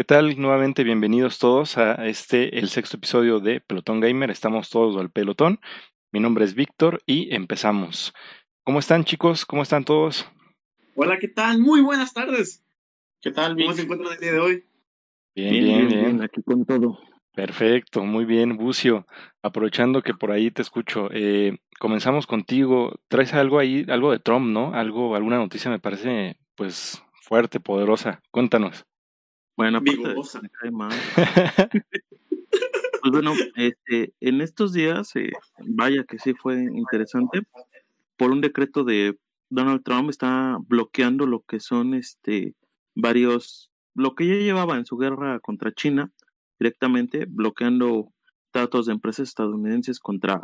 ¿Qué tal? Nuevamente bienvenidos todos a este, el sexto episodio de Pelotón Gamer. Estamos todos al pelotón. Mi nombre es Víctor y empezamos. ¿Cómo están chicos? ¿Cómo están todos? Hola, ¿qué tal? Muy buenas tardes. ¿Qué tal? ¿Cómo se encuentran el día de hoy? Bien, bien, bien. Aquí con todo. Perfecto, muy bien, Bucio. Aprovechando que por ahí te escucho, eh, comenzamos contigo. Traes algo ahí, algo de Trump, ¿no? Algo, alguna noticia me parece, pues, fuerte, poderosa. Cuéntanos. Bueno, Vigorosa. Pues bueno, este, en estos días, eh, vaya que sí fue interesante, por un decreto de Donald Trump está bloqueando lo que son este varios, lo que ya llevaba en su guerra contra China, directamente bloqueando tratos de empresas estadounidenses contra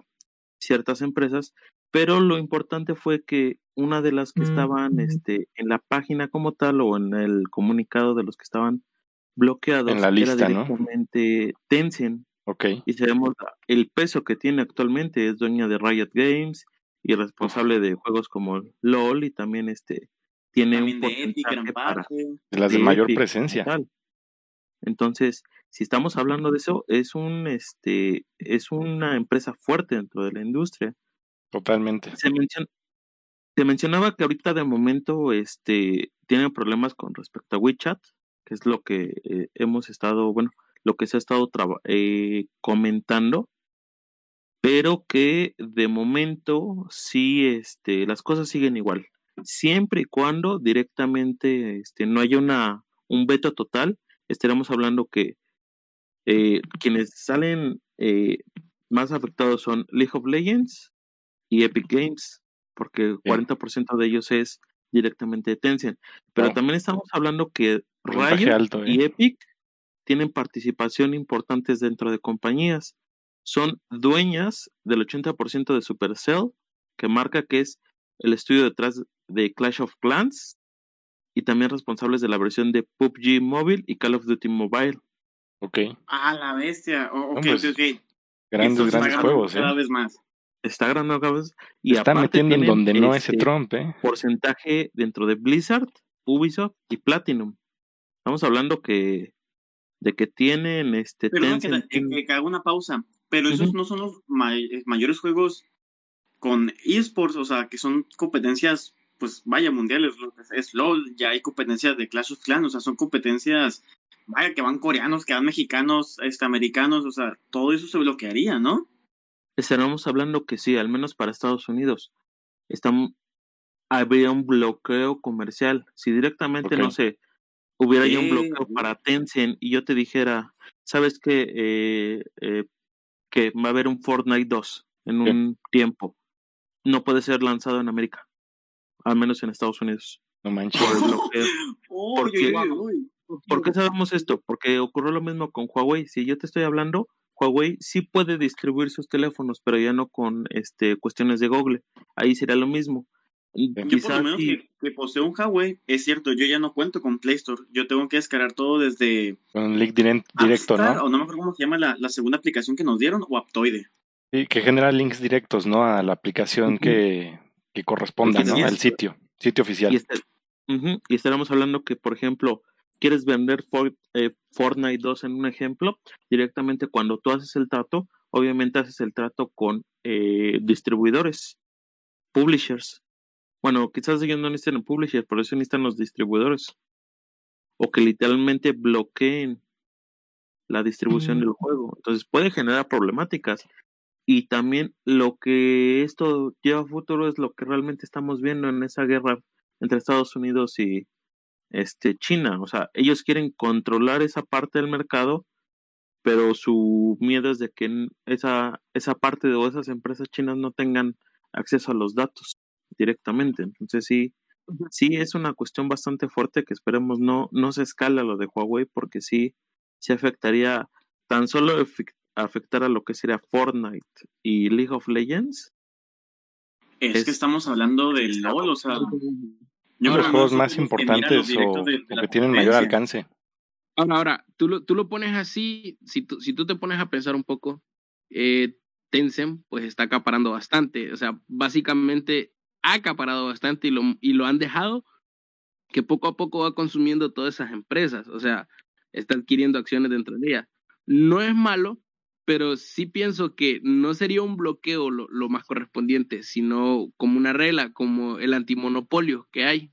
ciertas empresas, pero lo importante fue que una de las que estaban este, en la página como tal o en el comunicado de los que estaban bloqueados En la lista, era ¿no? directamente Tencent Ok, y sabemos el peso que tiene actualmente es dueña de Riot Games y responsable de juegos como LOL y también este tiene También un de Epic, gran parte. de las de de mayor Epic presencia. tal. Entonces, si estamos hablando de eso, es un este es una empresa fuerte dentro de la industria. Totalmente. Se menciona se mencionaba que ahorita de momento este tienen problemas con respecto a WeChat, que es lo que eh, hemos estado, bueno, lo que se ha estado eh, comentando, pero que de momento sí este las cosas siguen igual. Siempre y cuando directamente este no haya una un veto total, estaremos hablando que eh, quienes salen eh, más afectados son League of Legends y Epic Games, porque Bien. 40% de ellos es directamente de Tencent. Pero también estamos hablando que Riot alto, ¿eh? y Epic tienen participación importantes dentro de compañías. Son dueñas del 80% de Supercell, que marca que es el estudio detrás de Clash of Clans, y también responsables de la versión de PUBG Mobile y Call of Duty Mobile. Ok, Ah, la bestia. Oh, ok, No, pues, ok, ok. grandes, grandes juegos, ¿eh? Cada vez más. Está ganando cabezas y Se está aparte metiendo en tienen, donde no ese este, Trump, ¿eh? porcentaje dentro de Blizzard, Ubisoft y Platinum. Estamos hablando que de que tienen este Perdón que, que, que- haga una pausa, pero esos no son los may- mayores juegos con esports, o sea, que son competencias, pues vaya, mundiales, es- LOL, ya hay competencias de Clash of Clans, o sea, son competencias, vaya, que van coreanos, que van mexicanos, este, americanos, o sea, todo eso se bloquearía, ¿no? estaremos hablando que sí, al menos para Estados Unidos, están, habría un bloqueo comercial. Si directamente, no sé, hubiera ya un bloqueo para Tencent y yo te dijera, ¿sabes qué? Eh, eh, que va a haber un Fortnite 2 en un tiempo. No puede ser lanzado en América, al menos en Estados Unidos. No manches. Por el bloqueo. Porque- uy, uy, uy. ¿Por qué sabemos esto? Porque ocurrió lo mismo con Huawei. Si yo te estoy hablando, Huawei sí puede distribuir sus teléfonos, pero ya no con este cuestiones de Google. Ahí sería lo mismo. Y Yo por lo menos sí- que, que poseo un Huawei, es cierto, yo ya no cuento con Play Store, yo tengo que descargar todo desde Con un link diren- directo, ¿no? o no me acuerdo cómo se llama la, la segunda aplicación que nos dieron, o Aptoide. Sí, que genera links directos, ¿no? A la aplicación Ujú. que, que corresponda, ¿no? Al sitio, sitio oficial. y, este- ujú, y estaremos hablando que, por ejemplo, quieres vender For- eh, Fortnite 2 en un ejemplo, directamente cuando tú haces el trato, obviamente haces el trato con eh, distribuidores, publishers. Bueno, quizás ellos no necesitan publishers, por eso necesitan los distribuidores. O que literalmente bloqueen la distribución Mm. del juego. Entonces puede generar problemáticas. Y también lo que esto lleva a futuro es lo que realmente estamos viendo en esa guerra entre Estados Unidos y este China. O sea, ellos quieren controlar esa parte del mercado, pero su miedo es de que esa, esa parte o esas empresas chinas no tengan acceso a los datos directamente. Entonces sí, sí es una cuestión bastante fuerte que esperemos no, no se escala lo de Huawei porque sí, sí afectaría tan solo afectar a lo que sería Fortnite y League of Legends. Es, Es- que estamos hablando del LOL, o sea, yo los juegos no más que importantes o, de- de o la que tienen mayor alcance. Ahora, ahora, tú lo, tú lo pones así, si tú, si tú te pones a pensar un poco, eh, Tencent pues está acaparando bastante, o sea, básicamente ha acaparado bastante y lo, y lo han dejado que poco a poco va consumiendo todas esas empresas, o sea, está adquiriendo acciones dentro de ella. No es malo, pero sí pienso que no sería un bloqueo lo, lo, más correspondiente, sino como una regla, como el antimonopolio que hay,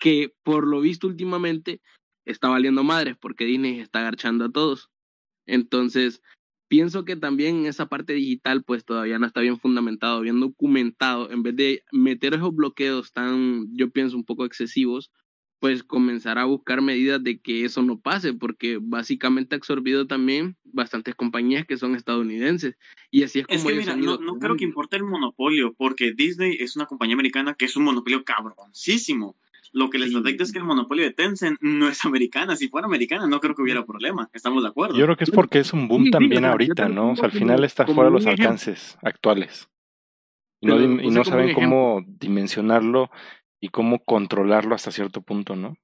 que por lo visto últimamente está valiendo madres porque Disney está agarchando a todos. Entonces, pienso que también esa parte digital pues todavía no está bien fundamentado, bien documentado, en vez de meter esos bloqueos tan, yo pienso, un poco excesivos, pues comenzar a buscar medidas de que eso no pase, porque básicamente ha absorbido también bastantes compañías que son estadounidenses. Y así es como... Es que mira, no, no creo que importe el monopolio, porque Disney es una compañía americana que es un monopolio cabroncísimo. Lo que les sí. detecta es que el monopolio de Tencent no es americana. Si fuera americana, no creo que hubiera problema. Estamos de acuerdo. Yo creo que es porque es un boom sí, también sí, ahorita, ¿no? O sea, al final está fuera de los alcances actuales. Y no, Pero, y no saben cómo dimensionarlo y cómo controlarlo hasta cierto punto, ¿no?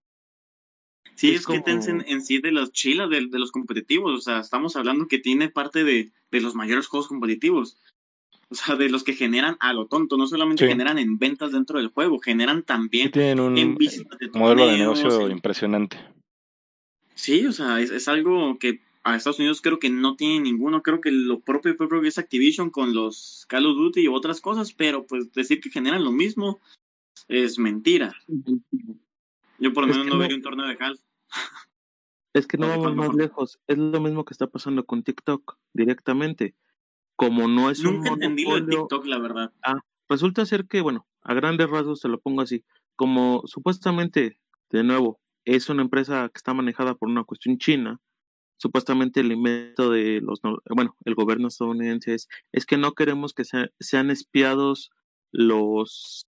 Sí, es, es como... que Tencent en sí de los chilas de, de, los competitivos, o sea, estamos hablando que tiene parte de, de, los mayores juegos competitivos. O sea, de los que generan a lo tonto, no solamente sí. generan en ventas dentro del juego, generan también tienen un en visitas de modelo de negocio impresionante. Sí, o sea, es, es, algo que a Estados Unidos creo que no tiene ninguno, creo que lo propio, propio es Activision con los Call of Duty y otras cosas, pero pues decir que generan lo mismo, es mentira. Yo por lo menos no, no vería un torneo de Hal. Es que no vamos más lejos. Es lo mismo que está pasando con TikTok directamente. Como no es Nunca un entendí lo de TikTok, la verdad. Ah, resulta ser que, bueno, a grandes rasgos te lo pongo así. Como supuestamente, de nuevo, es una empresa que está manejada por una cuestión china, supuestamente el invento de los, bueno, el gobierno estadounidense es, es que no queremos que sea, sean espiados los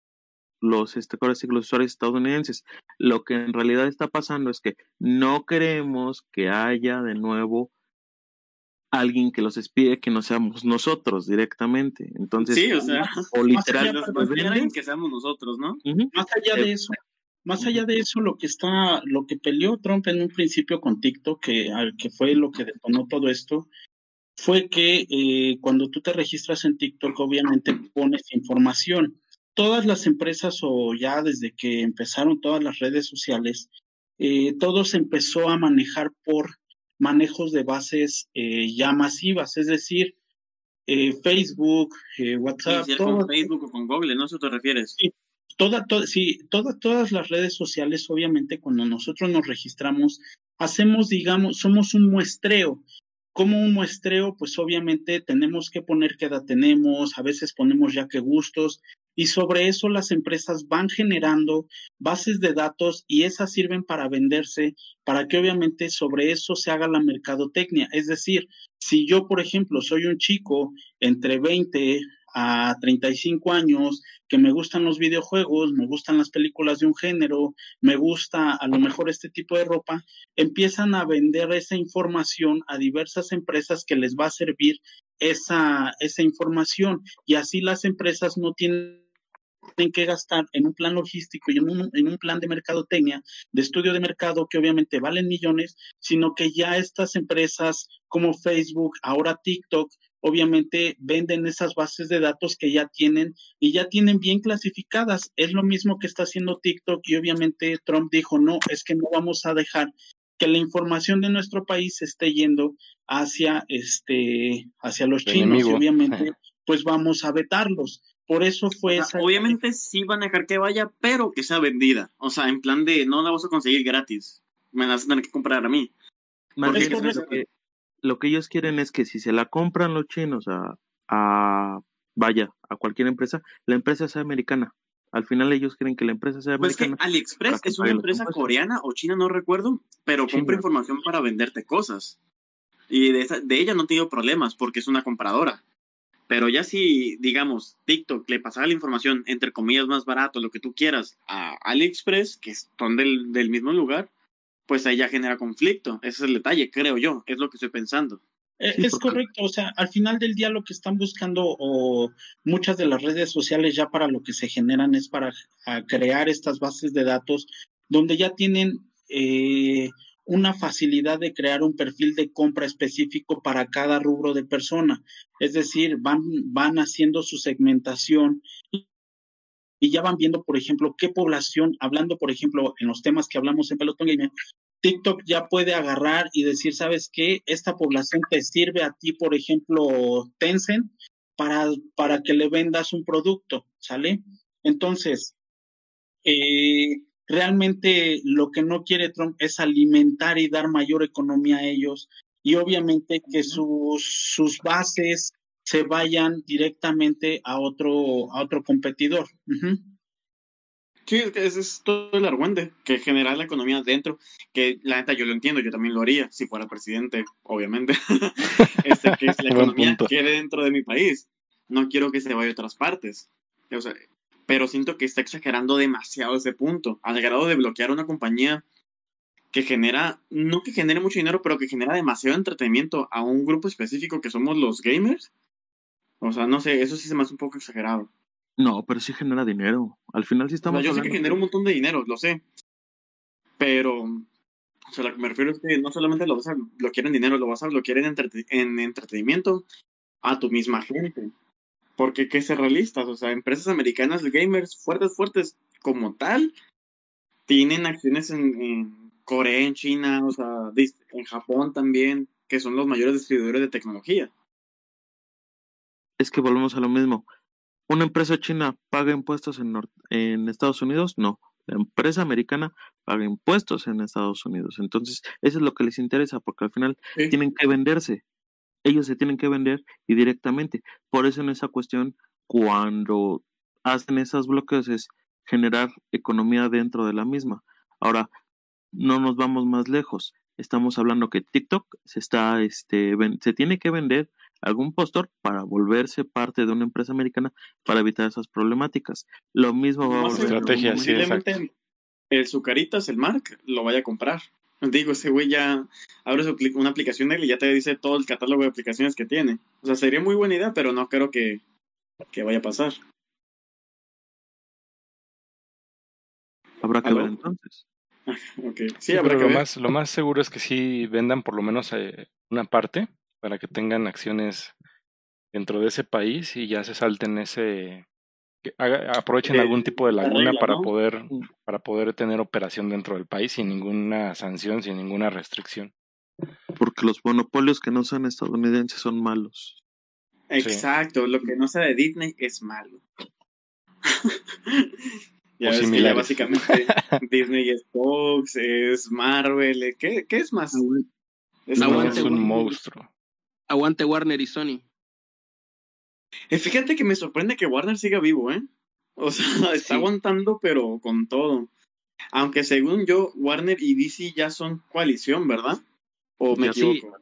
los, este, los usuarios estadounidenses. Lo que en realidad está pasando es que no queremos que haya de nuevo alguien que los espíe que no seamos nosotros directamente. Entonces, sí, o sea, o literal, alguien que seamos nosotros, ¿no? Uh -huh. Más allá de eso, más allá de eso, lo que está, lo que peleó Trump en un principio con TikTok, que, que fue lo que detonó todo esto, fue que eh, cuando tú te registras en TikTok, obviamente pones información todas las empresas o ya desde que empezaron todas las redes sociales, eh, todo se empezó a manejar por manejos de bases eh, ya masivas, es decir, eh, Facebook, WhatsApp. Sí, todo, con Facebook o con Google, ¿no? ¿A eso te refieres? Sí, toda, to, sí toda, todas las redes sociales, obviamente, cuando nosotros nos registramos, hacemos, digamos, somos un muestreo como un muestreo, pues obviamente tenemos que poner qué edad tenemos, a veces ponemos ya qué gustos, y sobre eso las empresas van generando bases de datos y esas sirven para venderse, para que obviamente sobre eso se haga la mercadotecnia. Es decir, si yo, por ejemplo, soy un chico entre 20 a 35 años, que me gustan los videojuegos, me gustan las películas de un género, me gusta a lo mejor este tipo de ropa, empiezan a vender esa información a diversas empresas que les va a servir esa, esa información y así las empresas no tienen que gastar en un plan logístico y en un, en un plan de mercadotecnia, de estudio de mercado que obviamente valen millones, sino que ya estas empresas como Facebook, ahora TikTok, obviamente venden esas bases de datos que ya tienen y ya tienen bien clasificadas. Es lo mismo que está haciendo TikTok y obviamente Trump dijo, no, es que no vamos a dejar que la información de nuestro país esté yendo hacia este hacia los chinos enemigo. y obviamente pues vamos a vetarlos. Por eso fue o sea, esa... Obviamente sí van a dejar que vaya, pero que sea vendida. O sea, en plan de no la vas a conseguir gratis. Me la vas a tener que comprar a mí. Más bien, lo, que, lo que ellos quieren es que si se la compran los chinos a, a vaya, a cualquier empresa, la empresa sea americana. Al final ellos quieren que la empresa sea pues americana. Que AliExpress es una empresa coreana o china, no recuerdo, pero China. compra información para venderte cosas. Y de, esa, de ella no he tenido problemas porque es una compradora. Pero ya si, digamos, TikTok le pasaba la información, entre comillas, más barato, lo que tú quieras, a AliExpress, que son del, del mismo lugar, pues ahí ya genera conflicto. Ese es el detalle, creo yo, es lo que estoy pensando. Es correcto, o sea, al final del día lo que están buscando o muchas de las redes sociales ya para lo que se generan es para crear estas bases de datos donde ya tienen eh, una facilidad de crear un perfil de compra específico para cada rubro de persona. Es decir, van, van haciendo su segmentación y ya van viendo, por ejemplo, qué población, hablando, por ejemplo, en los temas que hablamos en Pelotón Gamer, TikTok ya puede agarrar y decir, ¿sabes qué? Esta población te sirve a ti, por ejemplo, Tencent, para, para que le vendas un producto, ¿sale? Entonces, eh, realmente lo que no quiere Trump es alimentar y dar mayor economía a ellos y obviamente que sus, sus bases se vayan directamente a otro, a otro competidor. Sí, ese es todo el argüente, que generar la economía dentro, que la neta yo lo entiendo, yo también lo haría, si fuera presidente, obviamente, este, que la economía quede dentro de mi país, no quiero que se vaya a otras partes, o sea, pero siento que está exagerando demasiado ese punto, al grado de bloquear una compañía que genera, no que genere mucho dinero, pero que genera demasiado entretenimiento a un grupo específico que somos los gamers. O sea, no sé, eso sí se me hace un poco exagerado. No, pero sí genera dinero. Al final sí estamos. yo sé que genera un montón de dinero, lo sé. Pero, o sea, lo que me refiero es que no solamente lo, vas a, lo quieren dinero, lo vas a lo quieren en entretenimiento a tu misma gente. Porque que ser realistas, o sea, empresas americanas gamers fuertes, fuertes como tal, tienen acciones en, Corea, en China, o sea, en Japón también, que son los mayores distribuidores de tecnología. Es que volvemos a lo mismo ¿Una empresa china paga impuestos en, en Estados Unidos? No. La empresa americana paga impuestos en Estados Unidos. Entonces, eso es lo que les interesa, porque al final tienen que venderse. Ellos se tienen que vender y directamente. Por eso en esa cuestión, cuando hacen esos bloques es generar economía dentro de la misma. Ahora, no nos vamos más lejos. Estamos hablando que TikTok se está, este, se tiene que vender algún postor para volverse parte de una empresa americana para evitar esas problemáticas. Lo mismo va a volver. Estrategia, sí, el Zucaritas, el Mark, lo vaya a comprar. Digo, ese güey ya abre una aplicación de él y ya te dice todo el catálogo de aplicaciones que tiene. O sea, sería muy buena idea, pero no creo que, que vaya a pasar. Habrá que ver entonces. okay. Sí, habrá que lo ver. Más, lo más seguro es que sí vendan por lo menos eh, una parte para que tengan acciones dentro de ese país y ya se salten ese aprovechen algún tipo de laguna para poder para poder tener operación dentro del país sin ninguna sanción, sin ninguna restricción. Porque los monopolios que no son estadounidenses son malos. Exacto, lo que no sea de Disney es malo. ya, ya básicamente Disney es Fox, es Marvel, ¿qué, qué es más? Es, es un monstruo. Aguante Warner y Sony. Eh, fíjate que me sorprende que Warner siga vivo, ¿eh? O sea, está aguantando, pero con todo. Aunque según yo, Warner y DC ya son coalición, ¿verdad? ¿O me equivoco?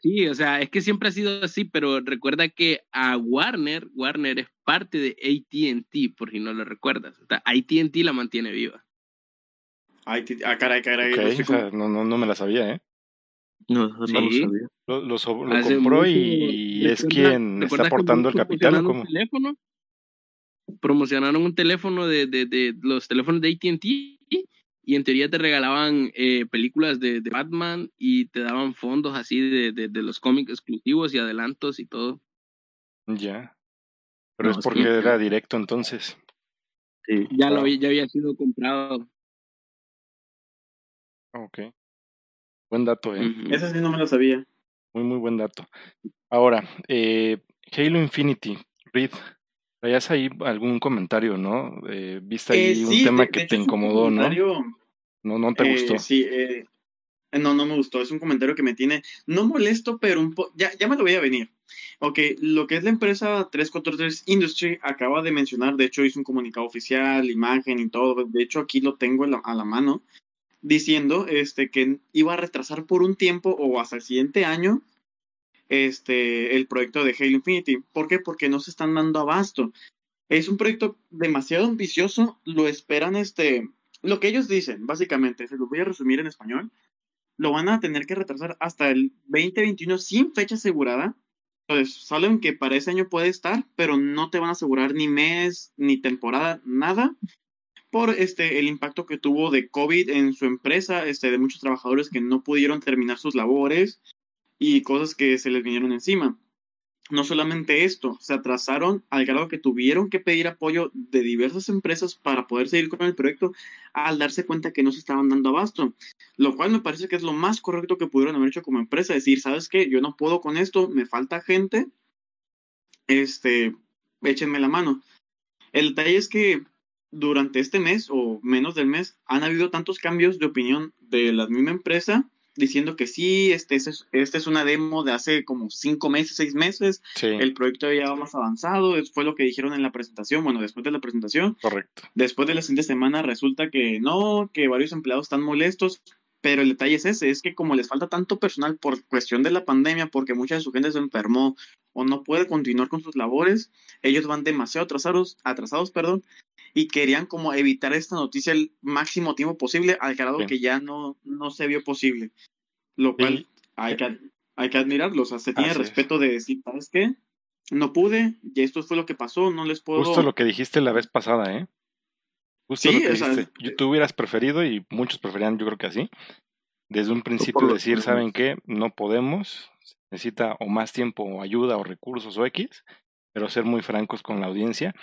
Sí, o sea, es que siempre ha sido así, pero recuerda que a Warner, Warner es parte de ATT, por si no lo recuerdas. O sea, ATT la mantiene viva. ah, caray, caray. no, no, no me la sabía, ¿eh? No, no lo sabía. Lo, lo, compró y, es quien está aportando el capital. ¿cómo? Teléfono, promocionaron un teléfono de, de, de los teléfonos de ATT y en teoría te regalaban eh, películas de, de, Batman y te daban fondos así de, de, los cómics exclusivos y adelantos y todo. Ya. Pero es porque era directo entonces. Sí, ya, lo había, ya había sido comprado. Ok. Buen dato, ¿eh? Eso sí no me lo sabía. Muy, muy buen dato. Ahora, eh, Halo Infinity, Reed, traías ahí algún comentario, ¿no? Eh, Viste ahí eh, un tema que te incomodó, ¿no? No, no te gustó. Sí, no, no me gustó. Es un comentario que me tiene, no molesto, pero un poco, ya, ya me lo voy a venir. Ok, lo que es la empresa 343 Industry acaba de mencionar, de hecho hizo un comunicado oficial, imagen y todo, de hecho aquí lo tengo a la mano, diciendo este, que iba a retrasar por un tiempo o hasta el siguiente año este, el proyecto de Halo Infinity. ¿Por qué? Porque no se están dando abasto. Es un proyecto demasiado ambicioso, lo esperan, este, lo que ellos dicen, básicamente, se lo voy a resumir en español, lo van a tener que retrasar hasta el 2021 sin fecha asegurada. Entonces, saben que para ese año puede estar, pero no te van a asegurar ni mes, ni temporada, nada por este, el impacto que tuvo de COVID en su empresa, este, de muchos trabajadores que no pudieron terminar sus labores y cosas que se les vinieron encima. no solamente esto, se atrasaron al grado que tuvieron que pedir apoyo de diversas empresas para poder seguir con el proyecto al darse cuenta que no se estaban dando abasto, lo cual me parece que es lo más correcto que pudieron haber hecho como empresa, decir, ¿sabes qué? Yo no puedo con esto, me falta gente, este, échenme la mano. El detalle es que durante este mes o menos del mes han habido tantos cambios de opinión de la misma empresa diciendo que sí, este, este, este es una demo de hace como cinco meses, seis meses, el proyecto ya va más avanzado, fue lo que dijeron en la presentación, bueno, después de la presentación. Correcto. Después de la siguiente semana resulta que no, que varios empleados están molestos, pero el detalle es ese, es que como les falta tanto personal por cuestión de la pandemia, porque mucha de su gente se enfermó o no puede continuar con sus labores, ellos van demasiado atrasados, atrasados, perdón, y querían como evitar esta noticia el máximo tiempo posible, al grado que ya no, no se vio posible. Lo cual hay, que, hay que admirarlo, o sea, se tiene respeto de decir, ¿sabes qué? No pude, y esto fue lo que pasó, no les puedo... Justo lo que dijiste la vez pasada, ¿eh? Justo lo que dijiste. Tú hubieras preferido, y muchos preferían, yo creo que así, desde un principio decir, ¿saben qué? No podemos, necesita o más tiempo o ayuda o recursos o X, pero ser muy francos con la audiencia.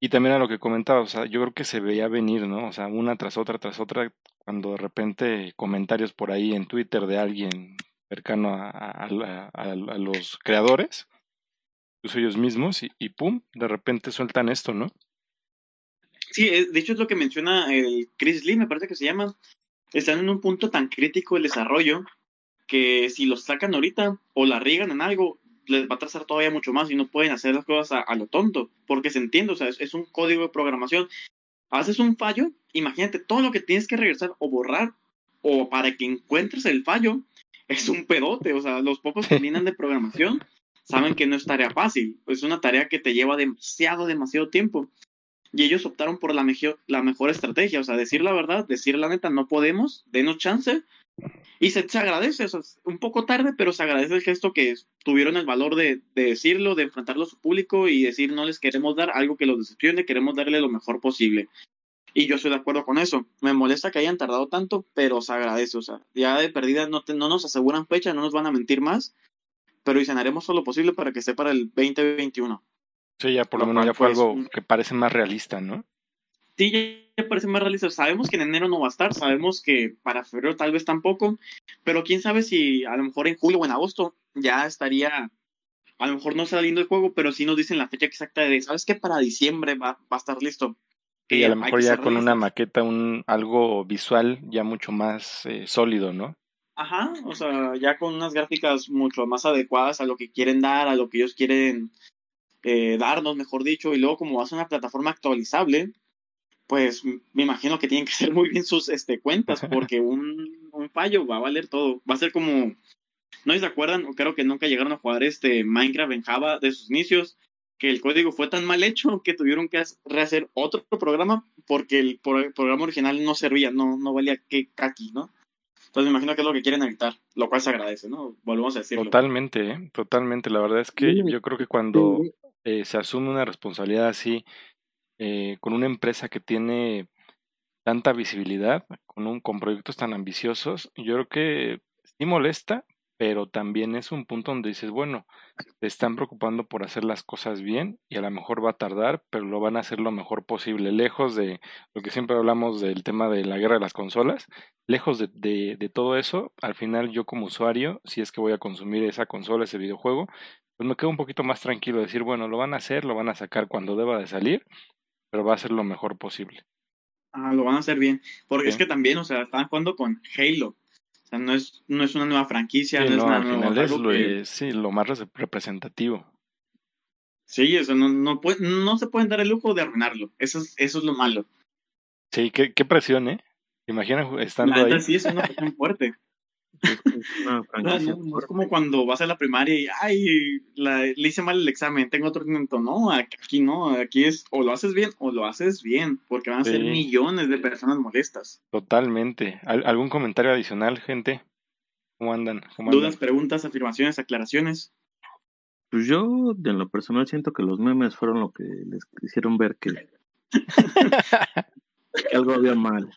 Y también a lo que comentaba, o sea, yo creo que se veía venir, ¿no? O sea, una tras otra, tras otra, cuando de repente comentarios por ahí en Twitter de alguien cercano a, los creadores, incluso ellos mismos, y, y, pum, de repente sueltan esto, ¿no? Sí, de hecho es lo que menciona el Chris Lee, me parece que se llama. Están en un punto tan crítico el desarrollo que si los sacan ahorita o la riegan en algo, les va a trazar todavía mucho más y no pueden hacer las cosas a, lo tonto, porque se entiende, o sea, es, un código de programación. Haces un fallo, imagínate todo lo que tienes que regresar o borrar o para que encuentres el fallo, es un pedote, o sea, los pocos que vienen de programación saben que no es tarea fácil, es una tarea que te lleva demasiado, demasiado tiempo. Y ellos optaron por la, mejor, la mejor estrategia, o sea, decir la verdad, decir la neta, no podemos, denos chance, y se, agradece, o un poco tarde, pero se agradece el gesto que tuvieron el valor de, decirlo, de enfrentarlo a su público y decir no les queremos dar algo que los decepcione, queremos darle lo mejor posible. Y yo estoy de acuerdo con eso. Me molesta que hayan tardado tanto, pero se agradece. O sea, ya de perdida no, no nos aseguran fecha, no nos van a mentir más, pero dicen haremos todo lo posible para que esté para el 2021. Sí, ya por lo, menos ya fue pues, algo que parece más realista, ¿no? Sí, parece más realista. Sabemos que en enero no va a estar, sabemos que para febrero tal vez tampoco, pero quién sabe si a lo mejor en julio o en agosto ya estaría, a lo mejor no saliendo el juego, pero sí nos dicen la fecha exacta de, ¿sabes qué? Para diciembre va, va a estar listo. Y a lo mejor ya con una maqueta, un algo visual ya mucho más eh, sólido, ¿no? Ajá, o sea, ya con unas gráficas mucho más adecuadas a lo que quieren dar, a lo que ellos quieren eh, darnos, mejor dicho, y luego como va a ser una plataforma actualizable, pues me imagino que tienen que hacer muy bien sus este, cuentas, porque un, un fallo va a valer todo. Va a ser como, no se acuerdan, creo que nunca llegaron a jugar este Minecraft en Java de sus inicios, que el código fue tan mal hecho que tuvieron que rehacer otro programa porque el, programa original no servía, no, no valía que kaki, ¿no? Entonces me imagino que es lo que quieren evitar, lo cual se agradece, ¿no? Volvemos a decirlo. Totalmente, ¿eh? totalmente. La verdad es que yo creo que cuando eh, se asume una responsabilidad así, eh, con una empresa que tiene tanta visibilidad, con, un, con proyectos tan ambiciosos, yo creo que sí molesta, pero también es un punto donde dices, bueno, te están preocupando por hacer las cosas bien y a lo mejor va a tardar, pero lo van a hacer lo mejor posible, lejos de lo que siempre hablamos del tema de la guerra de las consolas, lejos de, de, de todo eso, al final yo como usuario, si es que voy a consumir esa consola, ese videojuego, pues me quedo un poquito más tranquilo, decir, bueno, lo van a hacer, lo van a sacar cuando deba de salir pero va a ser lo mejor posible. Ah, lo van a hacer bien. Porque es que también, o sea, están jugando con Halo. O sea, no es, no es una nueva franquicia. no, es una al final es lo, sí, lo más representativo. Sí, eso no, no, no se pueden dar el lujo de arruinarlo. Eso es, eso es lo malo. Sí, qué, qué presión, ¿eh? Imagina estando ahí. Sí, es una presión fuerte. No, es como cuando vas a la primaria y, ay, le hice mal el examen, tengo otro intento. No, aquí no, aquí es o lo haces bien o lo haces bien, porque van a ser millones de personas molestas. Totalmente. ¿Algún comentario adicional, gente? ¿Cómo andan? ¿Dudas, preguntas, afirmaciones, aclaraciones? Pues yo, de lo personal, siento que los memes fueron lo que les hicieron ver que algo había mal.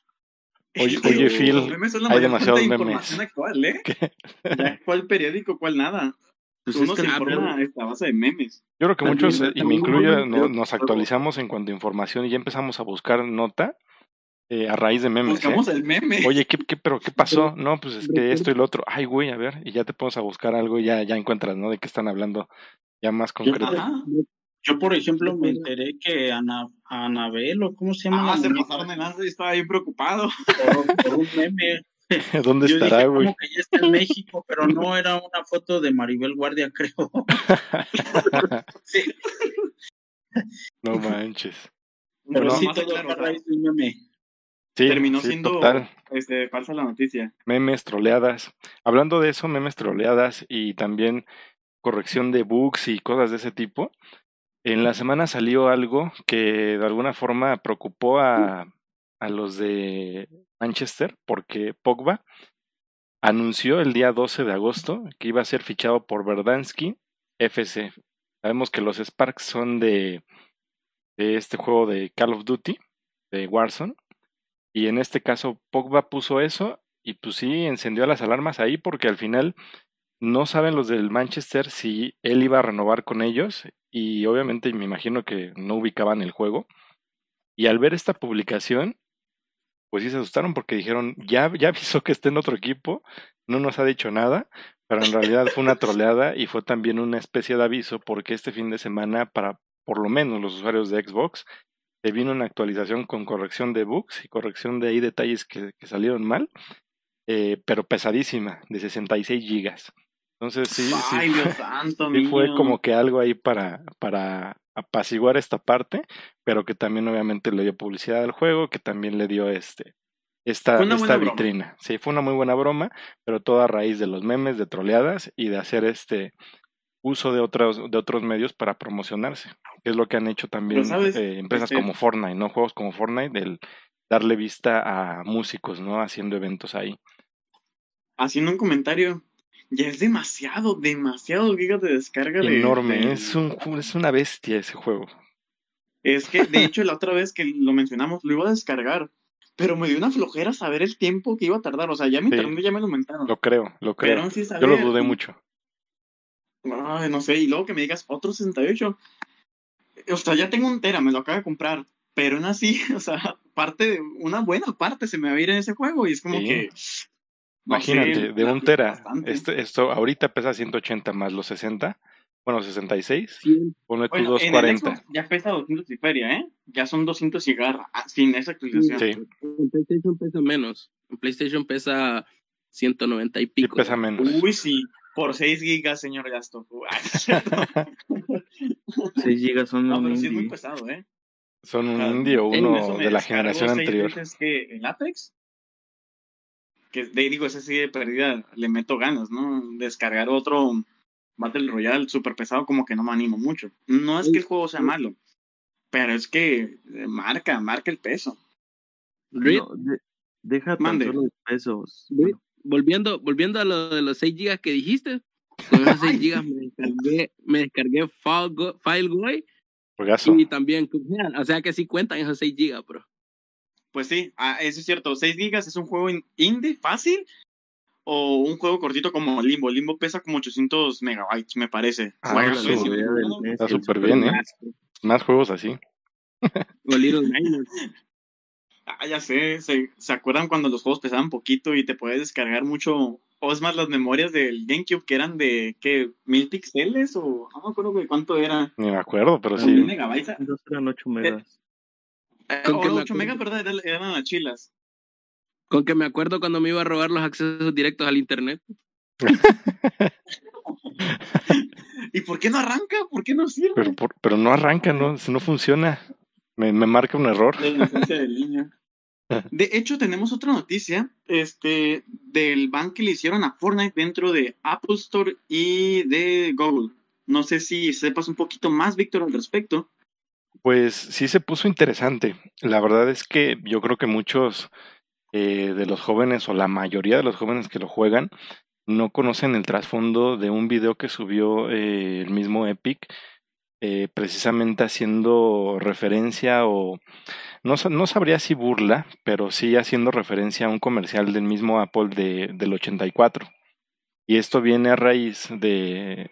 Oye, oye Phil, hay demasiados memes. actual, ¿eh? ¿Cuál periódico, cuál nada? Pues Uno es que se informa a esta base de memes. Yo creo que También- muchos, y me incluyo, no- nos actualizamos en cuanto a información y ya empezamos a buscar nota eh, a raíz de memes. ¿eh? Buscamos el meme. Oye, ¿qué, qué, pero qué pasó? No, pues es que esto y lo otro. Ay, güey, a ver, y ya te pones a buscar algo y ya, ya encuentras, ¿no? De qué están hablando ya más concreto. Ajá. Yo, por ejemplo, me enteré que Ana, Anabel, o cómo se llama Ah, se pasaron de lanza y estaba bien preocupado. por, por un meme. ¿Dónde Yo estará, dije, güey? como que ya está en México, pero no era una foto de Maribel Guardia, creo. Sí, no manches. pero sí, todo claro, a raíz de un meme. Sí, terminó sí, siendo total. este, falsa la noticia. Memes, troleadas. Hablando de eso, memes, troleadas y también corrección de bugs y cosas de ese tipo. En la semana salió algo que de alguna forma preocupó a, a los de Manchester porque Pogba anunció el día 12 de agosto que iba a ser fichado por Verdansky FC. Sabemos que los Sparks son de, de este juego de Call of Duty, de Warzone. Y en este caso Pogba puso eso y pues sí, encendió las alarmas ahí porque al final no saben los del Manchester si él iba a renovar con ellos y obviamente me imagino que no ubicaban el juego. Y al ver esta publicación, pues sí se asustaron porque dijeron, ya, ya avisó que está en otro equipo, no nos ha dicho nada, pero en realidad fue una troleada y fue también una especie de aviso porque este fin de semana para por lo menos los usuarios de Xbox se vino una actualización con corrección de bugs y corrección de ahí detalles que, salieron mal, eh, pero pesadísima, de 66 gigas. Entonces sí, sí, Ay, fue- Dios santo, sí fue como que algo ahí para, para apaciguar esta parte, pero que también obviamente le dio publicidad al juego, que también le dio este esta, esta broma. vitrina. Sí, fue una muy buena broma, pero todo a raíz de los memes, de troleadas y de hacer este uso de otros, de otros medios para promocionarse, que es lo que han hecho también ¿sabes? eh, empresas Este- como Fortnite, ¿no? Juegos como Fortnite, del darle vista a músicos, ¿no? Haciendo eventos ahí. Haciendo un comentario. Ya es demasiado, demasiado gigas de descarga. de- Enorme, de- es, un, es una bestia ese juego. Es que, de hecho, la otra vez que lo mencionamos, lo iba a descargar. Pero me dio una flojera saber el tiempo que iba a tardar. O sea, ya mi Sí. internet ya me lo aumentaron. Lo creo, lo creo. pero sí Yo lo dudé mucho. Ay, no sé, y luego que me digas otro 68. O sea, ya tengo un tera, me lo acabo de comprar. Pero aún así, o sea, parte de, una buena parte se me va a ir en ese juego. Y es como Sí. que. No Imagínate, de un tera. Este, esto ahorita pesa 180 más los 60. Bueno, 66. Sí, Ponle Bueno, el 240. Xbox ya pesa 200 y feria, ¿eh? Ya son 200 y garra, ah, sin esa actualización. Sí, En PlayStation pesa menos. En PlayStation pesa 190 y sí pico. pesa menos. Uy, sí, por 6 gigas, señor Gasto. Ay, no es cierto. 6 gigas son no, un pero sí es muy pesado, ¿eh? Son un Ah, indie o en uno de la generación anterior. veces que el Apex, que de, digo, ese sí de perdida le meto ganas, ¿no? Descargar otro Battle Royale súper pesado como que no me animo mucho. No es que el juego sea malo, pero es que eh, marca, marca el peso. No, de- deja tan Mande. solo los pesos. Bueno, volviendo, volviendo a lo de los 6 gigas que dijiste. Con esos 6 gigas me descargué, me descargué File Go- y también. O sea que sí cuentan esos 6 gigas, bro. Pues sí, ah, eso es cierto. 6 gigas es un juego in- indie fácil o un juego cortito como Limbo. Limbo pesa como 800 megabytes, me parece. Ah, Está súper Super bien, ¿eh? Más juegos así. O Little Nightmares. Ah, ya sé, se, ¿se acuerdan cuando los juegos pesaban poquito y te podías descargar mucho? O es más, las memorias del GameCube que eran de, ¿qué? ¿Mil píxeles? O no me acuerdo de cuánto era. Ni me acuerdo, pero ¿Mil sí. megabytes? Dos eran 8 megas. Con o que me 8 megas, acuerdo. ¿verdad? Eran, eran las chilas. Con que me acuerdo cuando me iba a robar los accesos directos al internet. ¿Y por qué no arranca? ¿Por qué no sirve? Pero, por- pero no arranca, ¿no? No funciona. Me, me marca un error. La inocencia del niño. De hecho, tenemos otra noticia este, del ban que le hicieron a Fortnite dentro de Apple Store y de Google. No sé si sepas un poquito más, Víctor, al respecto. Pues sí se puso interesante. La verdad es que yo creo que muchos eh, de los jóvenes o la mayoría de los jóvenes que lo juegan no conocen el trasfondo de un video que subió eh, el mismo Epic, eh, precisamente haciendo referencia o no, no sabría si burla, pero sí haciendo referencia a un comercial del mismo Apple de, del 84. Y esto viene a raíz de,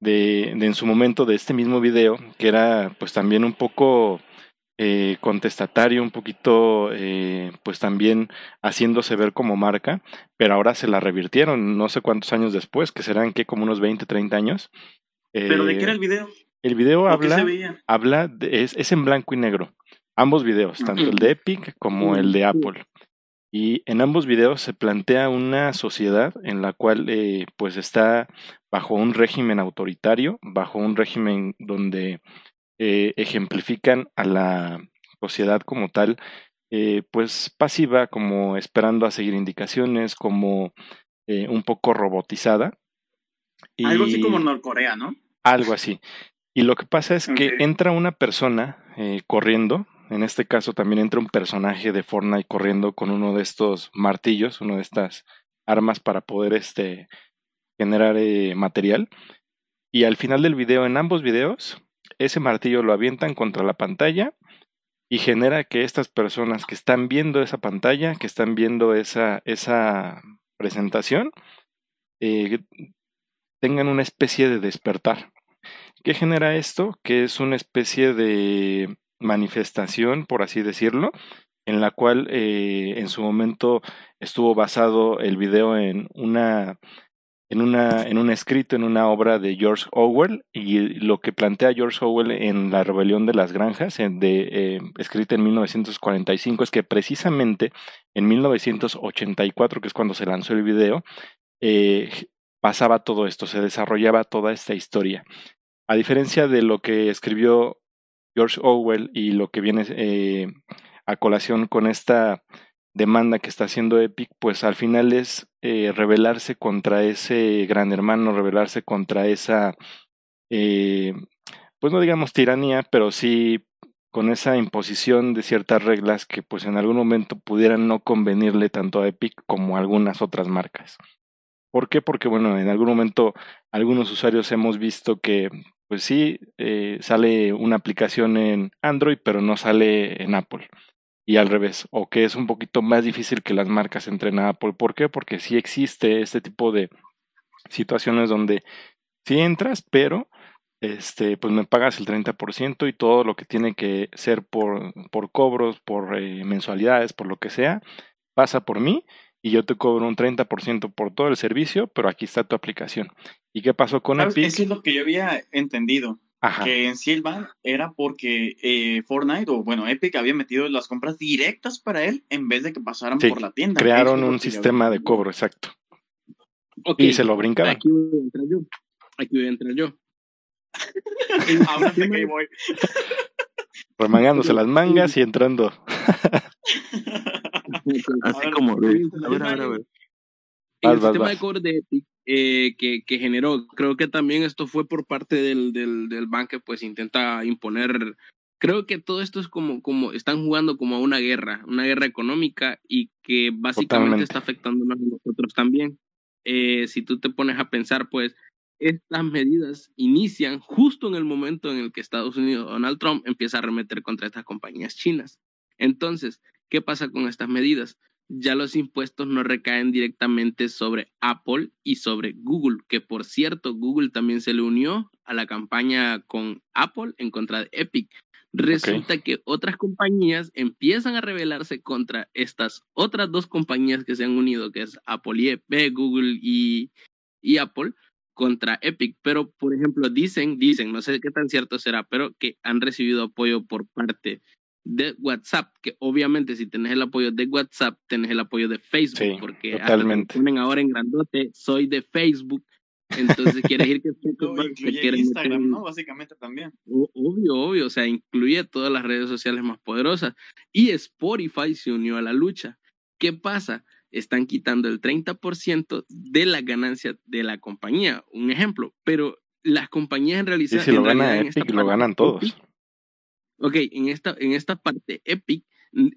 de, de en su momento de este mismo video, que era pues también un poco eh, contestatario, un poquito, eh, pues también haciéndose ver como marca, pero ahora se la revirtieron, no sé cuántos años después, que serán que como unos 20, 30 años. ¿Pero de qué era Eh, el video? el video ¿O qué se habla, habla de- es, es en blanco y negro, ambos videos, tanto el de Epic como el de Apple. Y en ambos videos se plantea una sociedad en la cual eh, pues está bajo un régimen autoritario, bajo un régimen donde eh, ejemplifican a la sociedad como tal, eh, pues pasiva, como esperando a seguir indicaciones, como eh, un poco robotizada. Algo así como Norcorea, ¿no? algo así. Y lo que pasa es que entra una persona eh, corriendo, en este caso también entra un personaje de Fortnite corriendo con uno de estos martillos, una de estas armas para poder este, generar eh, material. Y al final del video, en ambos videos, ese martillo lo avientan contra la pantalla y genera que estas personas que están viendo esa pantalla, que están viendo esa, esa presentación, eh, tengan una especie de despertar. ¿Qué genera esto? Que es una especie de manifestación, por así decirlo, en la cual eh, en su momento estuvo basado el video en una en una en un escrito en una obra de George Orwell y lo que plantea George Orwell en La rebelión de las granjas de eh, escrita en 1945 es que precisamente en 1984 que es cuando se lanzó el video eh, pasaba todo esto, se desarrollaba toda esta historia. A diferencia de lo que escribió George Orwell y lo que viene eh, a colación con esta demanda que está haciendo Epic, pues al final es eh, rebelarse contra ese gran hermano, rebelarse contra esa, eh, pues no digamos tiranía, pero sí con esa imposición de ciertas reglas que pues en algún momento pudieran no convenirle tanto a Epic como a algunas otras marcas. ¿Por qué? Porque bueno, en algún momento algunos usuarios hemos visto que pues sí, eh, sale una aplicación en Android, pero no sale en Apple. Y al revés, o que es un poquito más difícil que las marcas entren a Apple. ¿Por qué? Porque sí existe este tipo de situaciones donde sí entras, pero este, pues me pagas el 30% y todo lo que tiene que ser por, por cobros, por eh, mensualidades, por lo que sea, pasa por mí y yo te cobro un 30% por todo el servicio, pero aquí está tu aplicación. ¿Y qué pasó con. Epic? Eso es lo que yo había entendido. Ajá. Que en Silvan era porque eh, Fortnite o bueno, Epic había metido las compras directas para él en vez de que pasaran Sí, por la tienda. Crearon un sistema había de cobro, exacto. Y se lo brincaban. aquí voy a entrar yo. Aquí voy a entrar yo. Ahora sé que voy. Remangándose las mangas y entrando. Así Ahora, como de, a ver, a ver, a ver. En el vas, sistema vas. de cobro de Epic eh, que, que generó, creo que también esto fue por parte del, del, del banco que pues intenta imponer, creo que todo esto es como, como están jugando como a una guerra, una guerra económica y que básicamente Totalmente. está afectándonos a nosotros también. Eh, si tú te pones a pensar, pues estas medidas inician justo en el momento en el que Estados Unidos, Donald Trump, empieza a arremeter contra estas compañías chinas. Entonces, ¿qué pasa con estas medidas? Ya los impuestos no recaen directamente sobre Apple y sobre Google, que por cierto, Google también se le unió a la campaña con Apple en contra de Epic. Resulta que otras compañías empiezan a rebelarse contra estas otras dos compañías que se han unido, que es Apple y eh, Google y, y Apple, contra Epic. Pero, por ejemplo, dicen, dicen, no sé qué tan cierto será, pero que han recibido apoyo por parte de WhatsApp, que obviamente si tenés el apoyo de WhatsApp, tenés el apoyo de Facebook, Sí, porque hasta totalmente. te ponen ahora en grandote, soy de Facebook. Entonces quiere decir que Facebook quiere Instagram, meter- ¿no? Básicamente también. Obvio, obvio, o sea, incluye todas las redes sociales más poderosas. Y Spotify se unió a la lucha. ¿Qué pasa? Están quitando el 30% de la ganancia de la compañía. Un ejemplo, pero las compañías en Y realidad... si lo gana Epic, lo ganan todos. Ok, en esta, en esta parte, Epic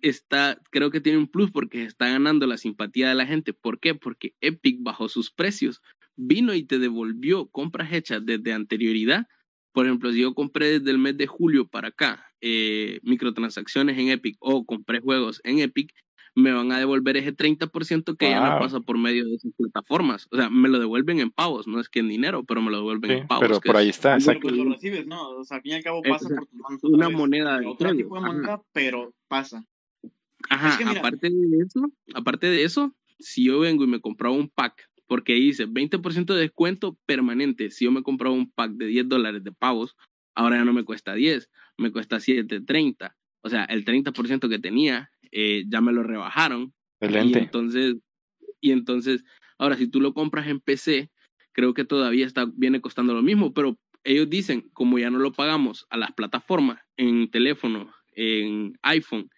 está, creo que tiene un plus porque está ganando la simpatía de la gente. ¿Por qué? Porque Epic bajó sus precios, vino y te devolvió compras hechas desde anterioridad. Por ejemplo, si yo compré desde el mes de julio para acá eh, microtransacciones en Epic o compré juegos en Epic, me van a devolver ese 30% que ya no pasa por medio de esas plataformas. O sea, me lo devuelven en pavos, no es que en dinero, pero me lo devuelven Sí, en pavos. pero por es ahí está, exacto. pues lo recibes, ¿no? O sea, al fin y al cabo pasa por tus manos una vez. moneda de Otro tipo de ajá. moneda, pero pasa. Ajá, Es que mira- aparte de eso, aparte de eso, si yo vengo y me compraba un pack, porque dice 20% de descuento permanente, si yo me compraba un pack de 10 dólares de pavos, ahora ya no me cuesta 10, me cuesta 7.30. O sea, el 30% que tenía eh, ya me lo rebajaron. Y Excelente. entonces, y entonces, ahora si tú lo compras en PC, creo que todavía está, viene costando lo mismo, pero ellos dicen, como ya no lo pagamos a las plataformas en teléfono, en iPhone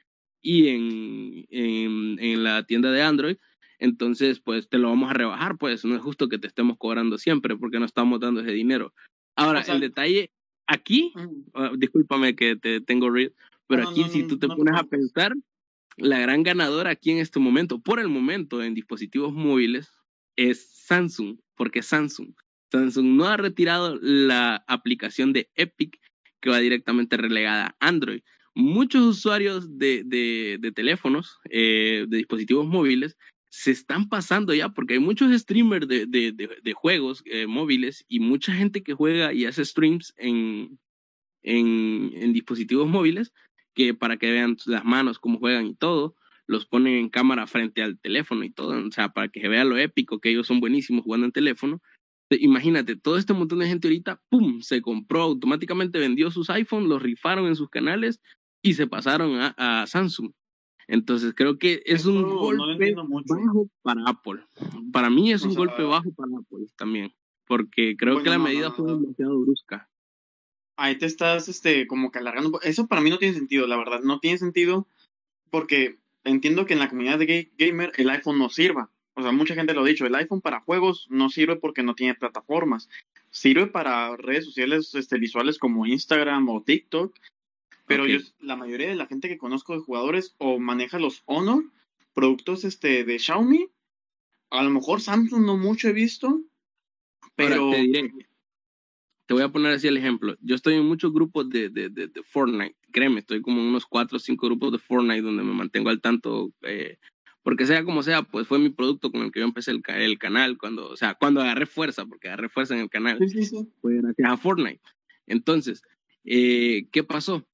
y en, en, en la tienda de Android, entonces pues te lo vamos a rebajar, pues no es justo que te estemos cobrando siempre porque no estamos dando ese dinero. Ahora, O sea- el detalle aquí, ah, discúlpame que te tengo read, pero No, aquí no, si tú te pones a pensar, la gran ganadora aquí en este momento, por el momento en dispositivos móviles, es Samsung, porque Samsung, Samsung no ha retirado la aplicación de Epic que va directamente relegada a Android. Muchos usuarios de, de- teléfonos, eh, de dispositivos móviles, se están pasando ya, porque hay muchos streamers de, de- juegos eh, móviles y mucha gente que juega y hace streams en, en dispositivos móviles, que para que vean las manos, cómo juegan y todo, los ponen en cámara frente al teléfono y todo, o sea, para que se vea lo épico, que ellos son buenísimos jugando en teléfono. Te- Imagínate, todo este montón de gente ahorita, ¡pum!, se compró, automáticamente vendió sus iPhones, los rifaron en sus canales y se pasaron a, a Samsung. Entonces creo que es un golpe mucho. bajo para Apple. Para mí es O un sea, golpe bajo para Apple también, porque creo Bueno, que la no, medida no, fue demasiado brusca. Ahí te estás este como que alargando. Eso para mí no tiene sentido, la verdad. No tiene sentido porque entiendo que en la comunidad de gay- gamer el iPhone no sirva. O sea, mucha gente lo ha dicho, el iPhone para juegos no sirve porque no tiene plataformas. Sirve para redes sociales este, visuales como Instagram o TikTok. Pero yo, la mayoría de la gente que conozco de jugadores o maneja los Honor, productos este, de Xiaomi. A lo mejor Samsung no mucho he visto. Pero Ahora te diré, te voy a poner así el ejemplo. Yo estoy en muchos grupos de, de, de, de Fortnite. Créeme, estoy como en unos cuatro o cinco grupos de Fortnite donde me mantengo al tanto. eh, porque sea como sea, pues fue mi producto con el que yo empecé el, ca- el canal. Cuando, o sea, cuando agarré fuerza, porque agarré fuerza en el canal, sí, sí, sí. fue gracias a Fortnite. Entonces, eh, ¿qué pasó?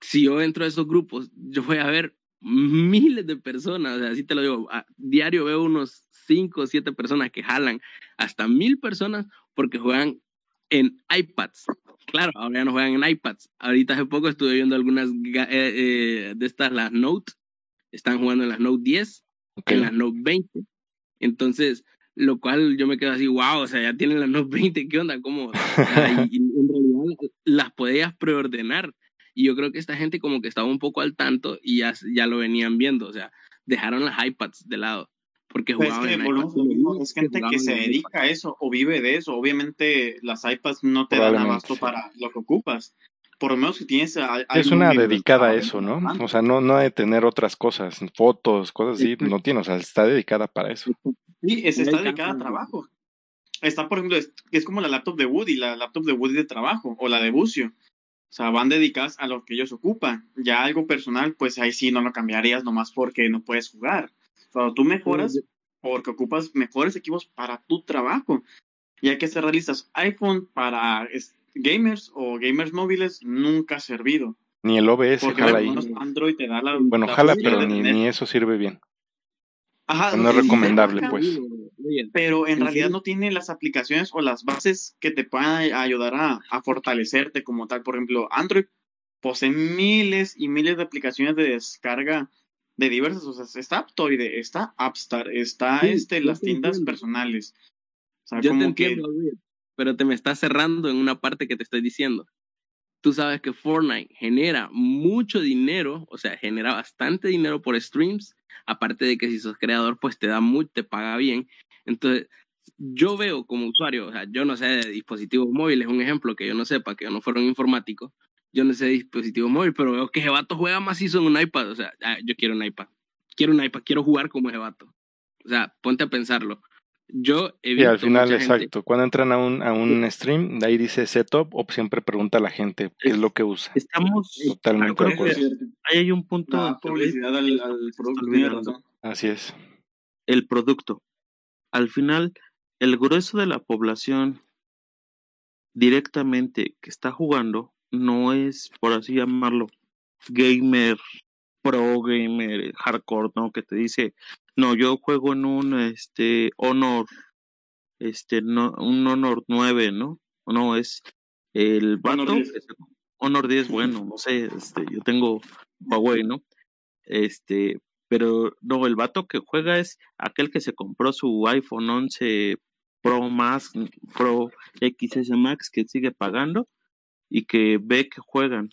Si yo entro a esos grupos, yo voy a ver miles de personas, o sea, así te lo digo, a diario veo unos cinco o siete personas que jalan hasta mil personas porque juegan en iPads. Claro, ahora ya no juegan en iPads. Ahorita hace poco estuve viendo algunas eh, eh, de estas, las Note, están jugando en las Note 10, Ok. en las Note 20. Entonces, lo cual yo me quedo así, wow, o sea, ya tienen las Note 20, ¿qué onda? ¿Cómo? Y en realidad las podías preordenar. Y yo creo que esta gente como que estaba un poco al tanto y ya, ya lo venían viendo, o sea, dejaron las iPads de lado. Porque Pues es que en mismo, gente que se dedica a eso o vive de eso. Obviamente las iPads no te dan abasto sí. para lo que ocupas. Por lo menos si tienes a- Es una dedicada a eso, ¿no? O sea, no, no de tener otras cosas, fotos, cosas así, no tiene, o sea, está dedicada para eso. Sí, es, está dedicada a trabajo. Está, por ejemplo, es, es como la laptop de Woody, la laptop de Woody de trabajo, o la de Bucio. O sea, van dedicadas a lo que ellos ocupan. Ya algo personal, pues ahí sí no lo cambiarías nomás porque no puedes jugar. Cuando tú mejoras, porque ocupas mejores equipos para tu trabajo. Y hay que ser realistas. iPhone para gamers o gamers móviles nunca ha servido. Ni el OBS Porque jala ahí. Android te da la. Bueno, la jala, pero ni, eso sirve bien. Ajá, no es recomendable, pues. Pero en Sí, realidad sí. no tiene las aplicaciones o las bases que te puedan ayudar a, a fortalecerte como tal. Por ejemplo, Android posee miles y miles de aplicaciones de descarga de diversas. O sea, está Aptoide, está Appstar, está Sí, este, las tiendas entiendo. personales. O sea, Yo como entiendo, pero te me estás cerrando en una parte que te estoy diciendo. Tú sabes que Fortnite genera mucho dinero, o sea, genera bastante dinero por streams, aparte de que si sos creador, pues te da mucho, te paga bien. Entonces, yo veo como usuario, o sea, yo no sé de dispositivos móviles, un ejemplo que yo no sepa, que yo no fuera un informático, yo no sé de dispositivos móviles, pero veo que Jebato juega macizo en un iPad, o sea, ah, yo quiero un iPad, quiero un iPad, quiero jugar como Jebato. O sea, ponte a pensarlo Yo he Y al final, mucha gente- exacto, cuando entran a un, a un stream, de ahí dice setup o siempre pregunta a la gente qué es lo que usa. Estamos Totalmente de acuerdo. ahí hay un punto que publicidad al, al producto. Así es. el producto. Al final, el grueso de la población directamente que está jugando no es, por así llamarlo, gamer, pro gamer, hardcore, ¿no? Que te dice, no, yo juego en un este Honor, este, no, un Honor 9, ¿no? No, es el Honor vato, 10. que se- Honor 10, bueno, no sé, este, yo tengo Huawei, ¿no? Este, pero no, el vato que juega es aquel que se compró su iPhone 11 Pro Max, Pro XS Max, que sigue pagando y que ve que juegan.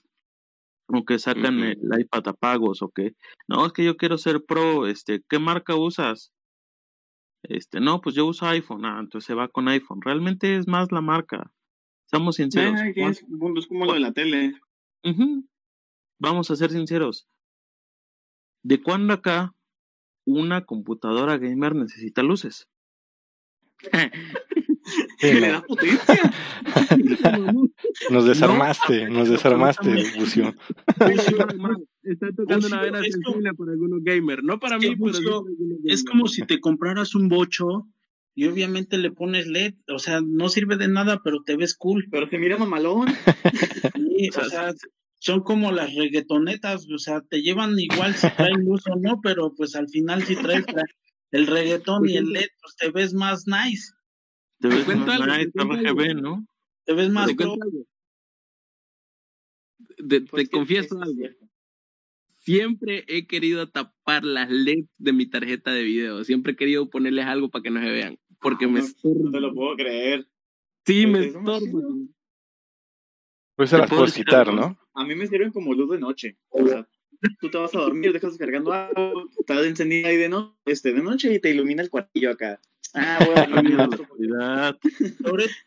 O que sacan el iPad a pagos o que, no, es que yo quiero ser pro, este, ¿qué marca usas? Este, no, pues yo uso iPhone, ah, entonces se va con iPhone. Realmente es más la marca. Seamos sinceros. Que es, es como lo de la tele. Vamos a ser sinceros. ¿De cuándo acá una computadora gamer necesita luces? Sí, le da potencia. Nos desarmaste, No, nos desarmaste. Bucio. Está tocando una vena sensible para algunos gamers. No para mí, pero Es como si te compraras un bocho y obviamente le pones LED, o sea, no sirve de nada, pero te ves cool. Pero te mira mamalón. Sí, o sea, son como las reggaetonetas, o sea, te llevan igual si traen luz o no, pero pues al final si traes el reggaetón y el LED, pues te ves más nice, Te ves más nice, RGB. ¿no? Te ves más Te pro. cuento algo. Te, te Pues confieso eso es algo. Siempre he querido tapar las LEDs de mi tarjeta de video. Siempre he querido ponerles algo para que no se vean. Porque me No, estorba. No te lo puedo creer. Sí, me Pues es estorba. Pues se las puedo puedes quitar. ¿no? A mí me sirven como luz de noche. O sea, tú te vas a dormir, dejas descargando algo, estás encendida ahí de, no, este, de noche y te ilumina el cuartillo acá. Ah, bueno,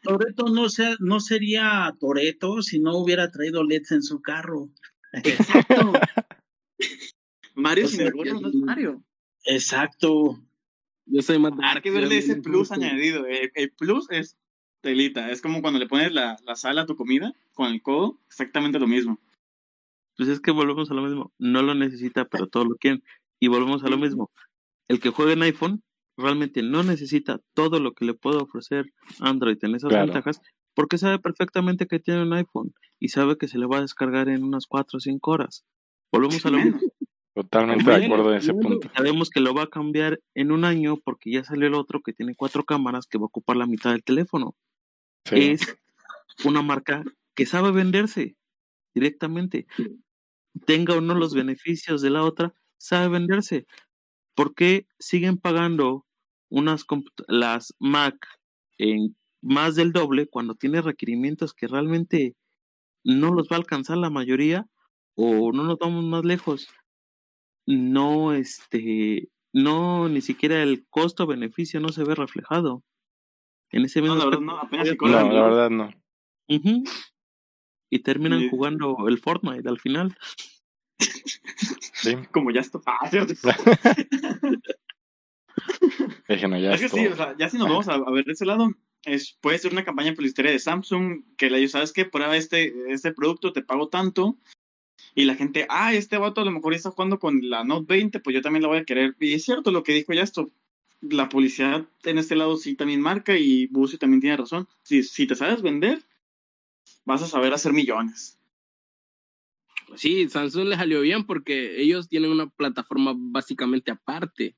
Toreto no, sea, no sería Toreto si no hubiera traído LEDs en su carro. Exacto. Mario O sin sea, el gorro no es Mario. Exacto. Yo soy más Hay dark. que verle ese plus añadido. El, el plus es telita. Es como cuando le pones la, la sal a tu comida con el codo. Exactamente lo mismo. Pues es que volvemos a lo mismo. No lo necesita, pero todos lo quieren. Y volvemos a lo mismo. El que juega en iPhone realmente no necesita todo lo que le puede ofrecer Android en esas Claro. ventajas, porque sabe perfectamente que tiene un iPhone y sabe que se le va a descargar en unas 4 o 5 horas. Volvemos a lo mismo. Totalmente de acuerdo en ese punto. Sabemos que lo va a cambiar en un año porque ya salió el otro que tiene cuatro cámaras que va a ocupar la mitad del teléfono. Sí. Es una marca que sabe venderse directamente. Tenga o no los beneficios de la otra, sabe venderse. ¿Por qué siguen pagando unas las Mac en más del doble cuando tiene requerimientos que realmente no los va a alcanzar la mayoría o no nos vamos más lejos? No, este, no, ni siquiera el costo-beneficio no se ve reflejado. En ese No, mismo la verdad, aspecto, no. Apenas se No, la verdad no. Y terminan Sí. jugando el Fortnite al final. Sí. Como ya está fácil. Déjenme ya Es que sí, o sea, ya si nos vamos a, a ver de ese lado, es, puede ser una campaña publicitaria de Samsung que le dice, ¿sabes qué? Prueba este, este producto, te pago tanto. Y la gente, ah, este vato a lo mejor ya está jugando con la Note 20, pues yo también la voy a querer. Y es cierto lo que dijo ya esto. La publicidad en este lado sí también marca y Bucio también tiene razón. Si, si te sabes vender, vas a saber hacer millones. Sí, Samsung le salió bien porque ellos tienen una plataforma básicamente aparte.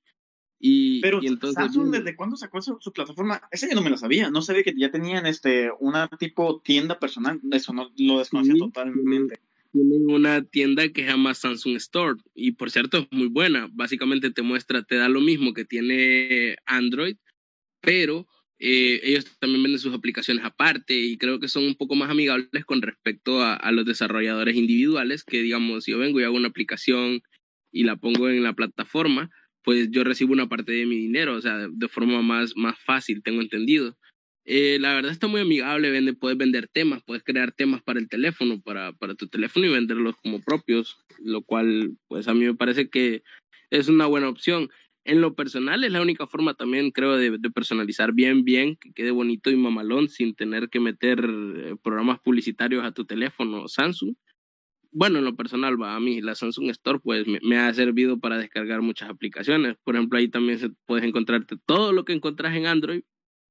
Y, Pero y entonces Samsung, ¿desde cuándo sacó su, su plataforma? Esa yo no me la sabía. No sabía que ya tenían este una tipo tienda personal. Eso no lo desconocía Sí, totalmente. tienen una tienda que se llama Samsung Store y por cierto es muy buena. Básicamente te muestra, te da lo mismo que tiene Android, pero eh, ellos también venden sus aplicaciones aparte y creo que son un poco más amigables con respecto a, a los desarrolladores individuales que digamos, si yo vengo y hago una aplicación y la pongo en la plataforma, pues yo recibo una parte de mi dinero, o sea, de, forma más, más fácil, tengo entendido. Eh, la verdad está muy amigable, vende, puedes vender temas, puedes crear temas para el teléfono, para, para tu teléfono y venderlos como propios, lo cual pues a mí me parece que es una buena opción. En lo personal es la única forma también, creo, de, de personalizar bien, bien, que quede bonito y mamalón sin tener que meter eh, programas publicitarios a tu teléfono Samsung. Bueno, en lo personal, va a mí, la Samsung Store, pues me, ha servido para descargar muchas aplicaciones. Por ejemplo, ahí también se, puedes encontrarte todo lo que encontrás en Android,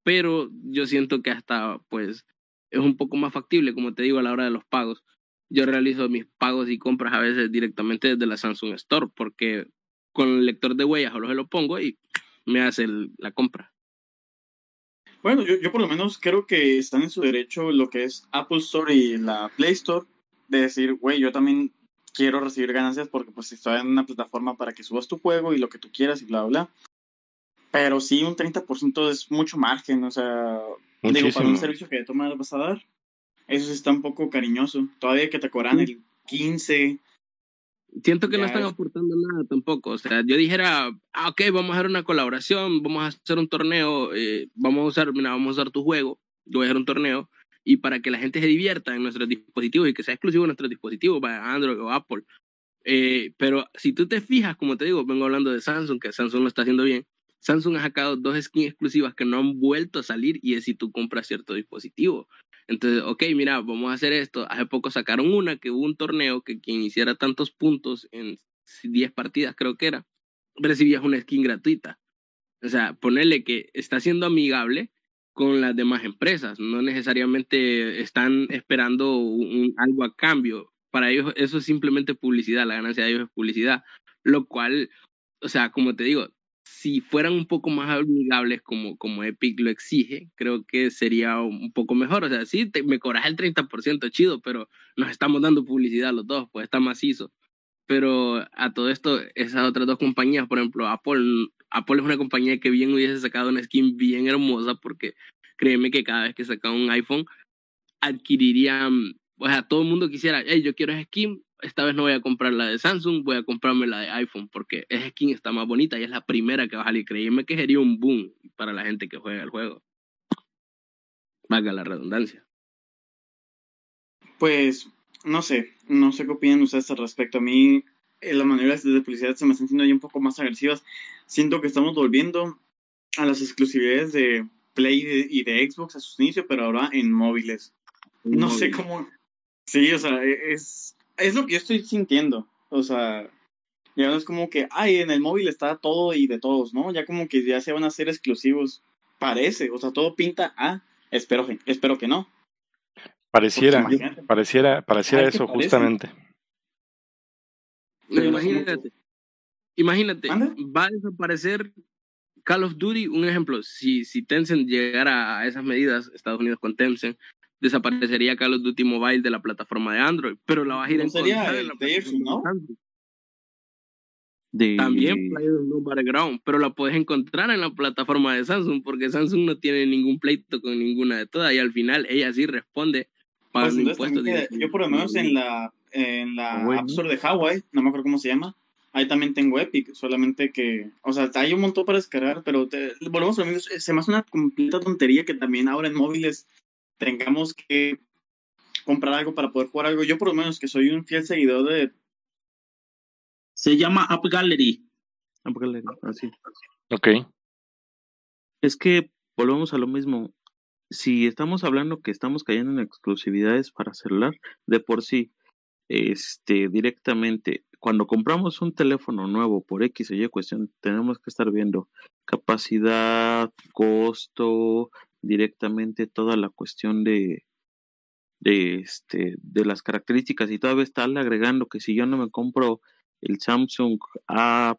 pero yo siento que hasta, pues, es un poco más factible, como te digo, a la hora de los pagos. Yo realizo mis pagos y compras a veces directamente desde la Samsung Store, porque con el lector de huellas o lo se lo pongo y me hace el- la compra. Bueno, yo, yo por lo menos creo que están en su derecho lo que es Apple Store y la Play Store de decir, güey, yo también quiero recibir ganancias porque pues estoy en una plataforma para que subas tu juego y lo que tú quieras y bla, bla, bla. Pero sí, un 30% es mucho margen, o sea, digo, para Muchísimo. un servicio que de toma vas a dar, eso sí está un poco cariñoso. Todavía que te cobran el 15, Siento que no Ya están es- aportando nada tampoco. O sea, yo dijera, ah, ok, vamos a hacer una colaboración, vamos a hacer un torneo, eh, vamos a usar, mira, vamos a usar tu juego, yo voy a hacer un torneo, y para que la gente se divierta en nuestros dispositivos y que sea exclusivo de nuestros dispositivos, para Android o Apple. Eh, pero si tú te fijas, como te digo, vengo hablando de Samsung, que Samsung lo está haciendo bien. Samsung ha sacado dos skins exclusivas que no han vuelto a salir y es si tú compras cierto dispositivo. Entonces, ok, mira, vamos a hacer esto. Hace poco sacaron una que hubo un torneo que quien hiciera tantos puntos en 10 partidas, creo que era, recibías una skin gratuita. O sea, ponerle que está siendo amigable con las demás empresas. No necesariamente están esperando algo a cambio. Para ellos eso es simplemente publicidad. La ganancia de ellos es publicidad. Lo cual, o sea, como te digo, si fueran un poco más amigables como, como Epic lo exige, creo que sería un poco mejor. O sea, sí, te- me cobras el 30% chido, pero nos estamos dando publicidad los dos, pues está macizo. Pero a todo esto, esas otras dos compañías, por ejemplo, Apple, Apple es una compañía que bien hubiese sacado una skin bien hermosa porque créeme que cada vez que saca un iPhone adquirirían, o sea, todo el mundo quisiera, hey, yo quiero esa skin, esta vez no voy a comprar la de Samsung, voy a comprarme la de iPhone porque esa skin está más bonita y es la primera que va a salir. Créeme que sería un boom para la gente que juega el juego. Valga la redundancia. Pues, no sé, no sé qué opinan ustedes al respecto. A mí, eh, las maneras de publicidad se me están haciendo ya un poco más agresivas. Siento que estamos volviendo a las exclusividades de Play y de- y de Xbox a sus inicios, pero ahora en móviles. No sé cómo. Sí, o sea, e- es, es lo que yo estoy sintiendo. O sea, ya no es como que, ay, en el móvil está todo y de todos, ¿no? Ya como que ya se van a hacer exclusivos. Parece, o sea, todo pinta a. Espero, que- espero que no. Pareciera, pareciera, pareciera Ay, ¿qué eso parece? justamente. Pero imagínate, imagínate, va a desaparecer Call of Duty, un ejemplo, si, si Tencent llegara a esas medidas, Estados Unidos con Tencent, desaparecería Call of Duty Mobile de la plataforma de Android, pero la vas a ir a ¿No sería encontrar en el la no? de También PlayerUnknown's Battleground, pero la puedes encontrar en la plataforma de Samsung, porque Samsung no tiene ningún pleito con ninguna de todas, y al final ella sí responde Pues pagando entonces impuestos. yo por lo menos en la, en la Bueno. App Store de Hawaii, no me acuerdo cómo se llama, ahí también tengo Epic, solamente que, o sea, hay un montón para descargar, pero te- volvemos a lo mismo, se me hace una completa tontería que también ahora en móviles tengamos que comprar algo para poder jugar algo. Yo por lo menos que soy un fiel seguidor de... Se llama App Gallery. Ah, porque le- así. Ok. Es que volvemos a lo mismo. Si estamos hablando que estamos cayendo en exclusividades para celular, de por sí, este, directamente, cuando compramos un teléfono nuevo por X o Y cuestión, tenemos que estar viendo capacidad, costo, directamente toda la cuestión de, de este, de las características y todavía estarle agregando que si yo no me compro el Samsung A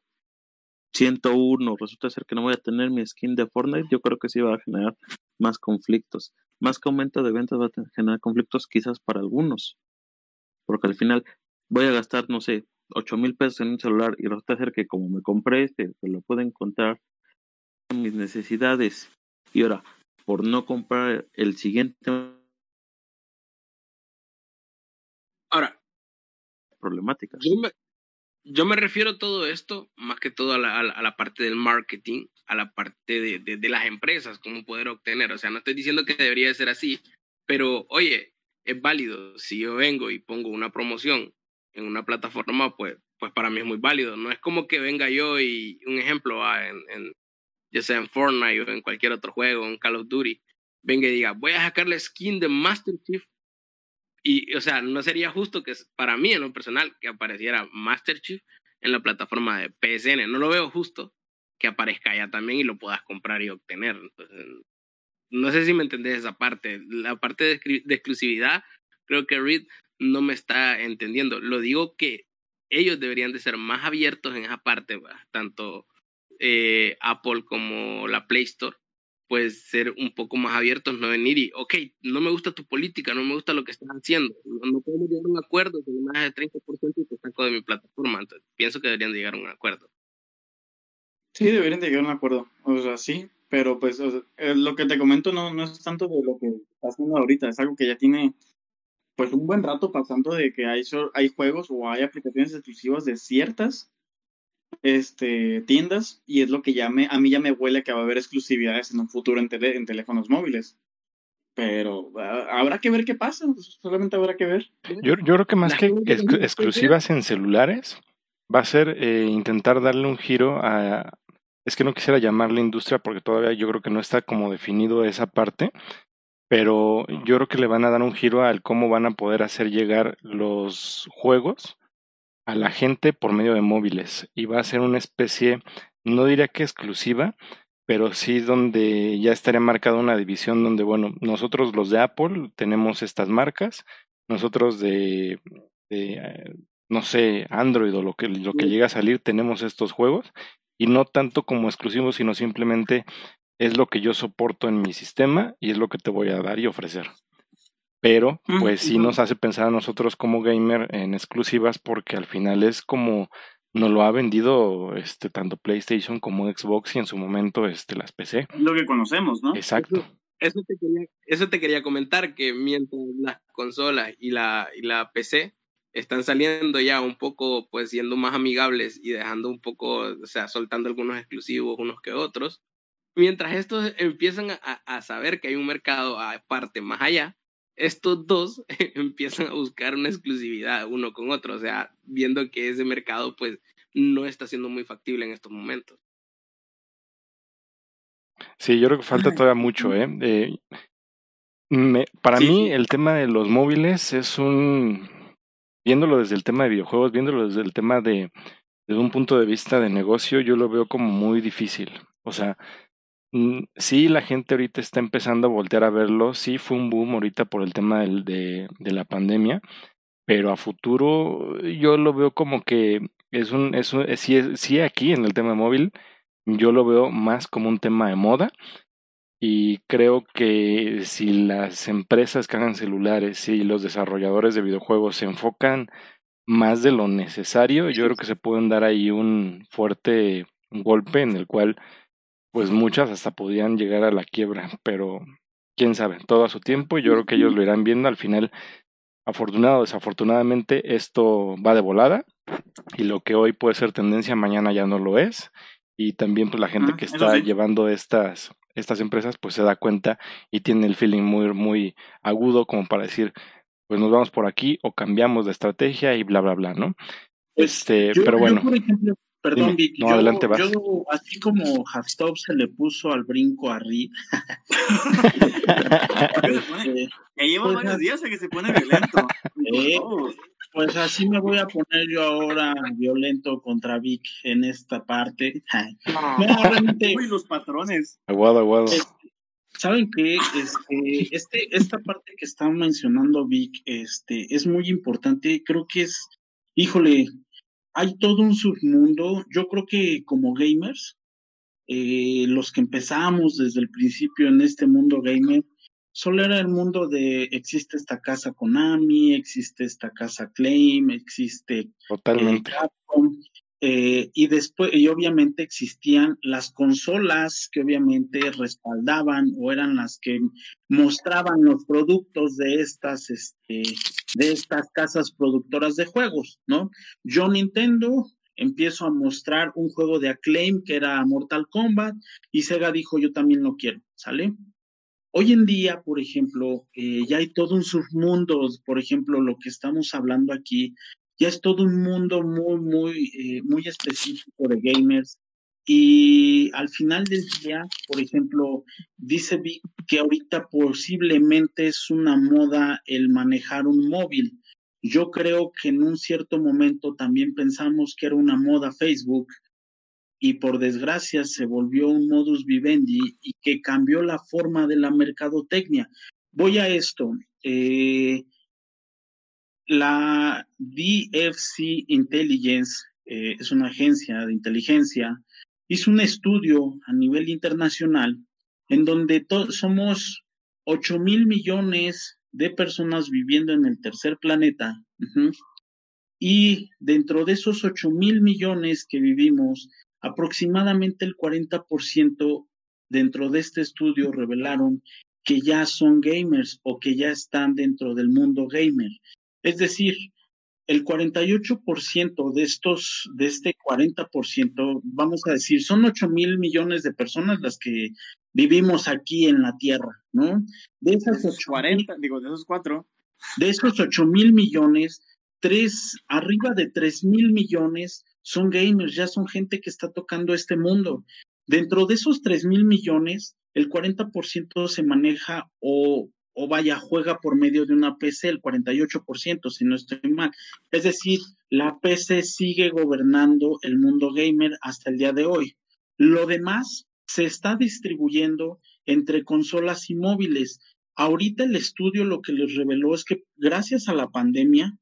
101 resulta ser que no voy a tener mi skin de Fortnite, yo creo que sí va a generar más conflictos. Más que aumento de ventas va a generar conflictos quizás para algunos. Porque al final voy a gastar, no sé, 8 mil pesos en un celular y resulta ser que como me compré este, que lo puedo encontrar en mis necesidades y ahora por no comprar el siguiente Ahora, problemática. yo me, yo me refiero a todo esto, más que todo a la, a la, a la parte del marketing, a la parte de, de, de, las empresas, cómo poder obtener. O sea, no estoy diciendo que debería de ser así, pero oye, es válido. Si yo vengo y pongo una promoción en una plataforma, pues pues para mí es muy válido. No es como que venga yo y un ejemplo, en, en, ya sea en Fortnite o en cualquier otro juego, en Call of Duty, venga y diga, voy a sacar la skin de Master Chief. Y, o sea, no sería justo que para mí, en lo personal, que apareciera Master Chief en la plataforma de PSN. No lo veo justo que aparezca allá también y lo puedas comprar y obtener. No sé si me entendés esa parte. La parte de, de exclusividad, creo que Reed no me está entendiendo. Lo digo que ellos deberían de ser más abiertos en esa parte, tanto eh, Apple como la Play Store, pues ser un poco más abiertos, no venir y, ok, no me gusta tu política, no me gusta lo que estás haciendo, no, podemos llegar a un acuerdo con más de 30% y te saco de mi plataforma, entonces pienso que deberían de llegar a un acuerdo. Sí, deberían de llegar a un acuerdo, o sea, sí, pero pues eh, lo que te comento no, no es tanto de lo que está haciendo ahorita, es algo que ya tiene pues un buen rato pasando de que hay, hay juegos o hay aplicaciones exclusivas de ciertas este, tiendas y es lo que ya me, a mí ya me huele que va a haber exclusividades en un futuro en, en teléfonos móviles. Pero habrá que ver qué pasa, solamente habrá que ver. Yo, yo creo que más que exclusivas en celulares, va a ser eh, intentar darle un giro a... Es que no quisiera llamarle industria porque todavía yo creo que no está como definido esa parte, pero yo creo que le van a dar un giro al cómo van a poder hacer llegar los juegos a la gente por medio de móviles. Y va a ser una especie, no diría que exclusiva, pero sí donde ya estaría marcada una división donde, bueno, nosotros los de Apple tenemos estas marcas, nosotros de, de no sé, Android o lo que, lo que llega a salir tenemos estos juegos y no tanto como exclusivos, sino simplemente es lo que yo soporto en mi sistema y es lo que te voy a dar y ofrecer. Pero, pues sí nos hace pensar a nosotros como gamer en exclusivas porque al final es como nos lo ha vendido este tanto PlayStation como Xbox y en su momento este las PC. Lo que conocemos, ¿no? Exacto. Eso, te, quería, eso te quería comentar, que mientras las consolas y la, y la PC están saliendo ya un poco, pues siendo más amigables y dejando un poco, o sea, soltando algunos exclusivos unos que otros, mientras estos empiezan a, a saber que hay un mercado aparte más allá, estos dos empiezan a buscar una exclusividad uno con otro, o sea, viendo que ese mercado pues no está siendo muy factible en estos momentos. Sí, yo creo que falta todavía mucho, ¿eh? eh me, para mí el tema de los móviles es un, viéndolo desde el tema de videojuegos, viéndolo desde el tema de, desde un punto de vista de negocio, yo lo veo como muy difícil. O sea, sí, la gente ahorita está empezando a voltear a verlo. Sí, fue un boom ahorita por el tema del, de, de la pandemia, pero a futuro yo lo veo como que es un, es un sí, sí, aquí en el tema móvil, yo lo veo más como un tema de moda. Y creo que si las empresas que hagan celulares, si los desarrolladores de videojuegos se enfocan más de lo necesario, yo creo que se pueden dar ahí un fuerte golpe en el cual pues muchas hasta podían llegar a la quiebra, pero quién sabe, todo a su tiempo y yo creo que ellos lo irán viendo al final. Afortunado o desafortunadamente, esto va de volada y lo que hoy puede ser tendencia, mañana ya no lo es. Y también pues la gente que está llevando estas, estas empresas pues se da cuenta y tiene el feeling muy, muy agudo como para decir, pues nos vamos por aquí o cambiamos de estrategia y bla, bla, bla, ¿no? Pues, este, pero bueno. Perdón, Vicky. yo, adelante, yo, así como Hastov se le puso al brinco a Reed. Este, ya lleva pues, varios días a que se pone violento. Eh, pues así me voy a poner yo ahora violento contra Vic en esta parte. No, realmente. Uy, los patrones. Aguado, aguado. Este, Saben que este, este, esta parte que está mencionando Vic, este, es muy importante. Creo que es, híjole, hay todo un submundo. Yo creo que como gamers, eh, los que empezamos desde el principio en este mundo gamer, solo era el mundo de existe esta casa Konami, existe esta casa Claim, existe eh, Totalmente. Eh, y después, y obviamente existían las consolas que obviamente respaldaban o eran las que mostraban los productos de estas, este, de estas casas productoras de juegos, ¿no? Yo Nintendo empiezo a mostrar un juego de Acclaim que era Mortal Kombat y Sega dijo yo también lo quiero, ¿sale? Hoy en día, por ejemplo, eh, ya hay todo un submundo, por ejemplo, lo que estamos hablando aquí ya es todo un mundo muy, muy, eh, muy específico de gamers. Y al final del día, por ejemplo, dice que ahorita posiblemente es una moda el manejar un móvil. Yo creo que en un cierto momento también pensamos que era una moda Facebook y por desgracia se volvió un modus vivendi y que cambió la forma de la mercadotecnia. Voy a esto. Eh, la DFC Intelligence eh, es una agencia de inteligencia, hizo un estudio a nivel internacional en donde somos 8 mil millones de personas viviendo en el tercer planeta. Y dentro de esos 8 mil millones que vivimos, aproximadamente el 40% dentro de este estudio revelaron que ya son gamers o que ya están dentro del mundo gamer. Es decir, el 48% de estos, de este 40%, vamos a decir, son 8 mil millones de personas las que vivimos aquí en la Tierra, ¿no? De esas 8 40, digo, de esos cuatro. De esos 8 mil millones, tres, arriba de 3 mil millones son gamers, ya son gente que está tocando este mundo. Dentro de esos 3 mil millones, el 40% se maneja o o vaya, juega por medio de una PC el 48%, si no estoy mal. Es decir, la PC sigue gobernando el mundo gamer hasta el día de hoy. Lo demás se está distribuyendo entre consolas y móviles. Ahorita el estudio lo que les reveló es que gracias a la pandemia,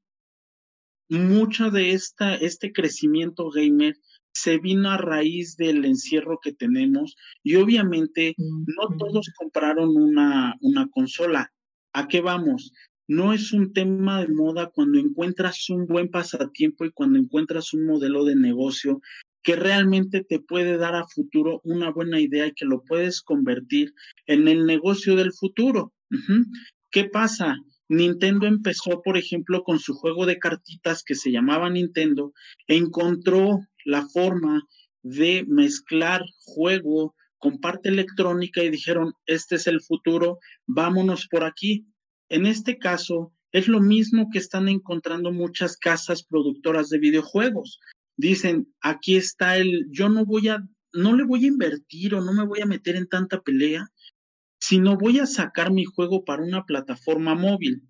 mucho de esta, este crecimiento gamer se vino a raíz del encierro que tenemos y obviamente no todos compraron una, una consola. ¿A qué vamos? No es un tema de moda cuando encuentras un buen pasatiempo y cuando encuentras un modelo de negocio que realmente te puede dar a futuro una buena idea y que lo puedes convertir en el negocio del futuro. ¿Qué pasa? Nintendo empezó, por ejemplo, con su juego de cartitas que se llamaba Nintendo, encontró la forma de mezclar juego con parte electrónica y dijeron, este es el futuro, vámonos por aquí. En este caso, es lo mismo que están encontrando muchas casas productoras de videojuegos. Dicen, aquí está el, yo no voy a, no le voy a invertir o no me voy a meter en tanta pelea, sino voy a sacar mi juego para una plataforma móvil.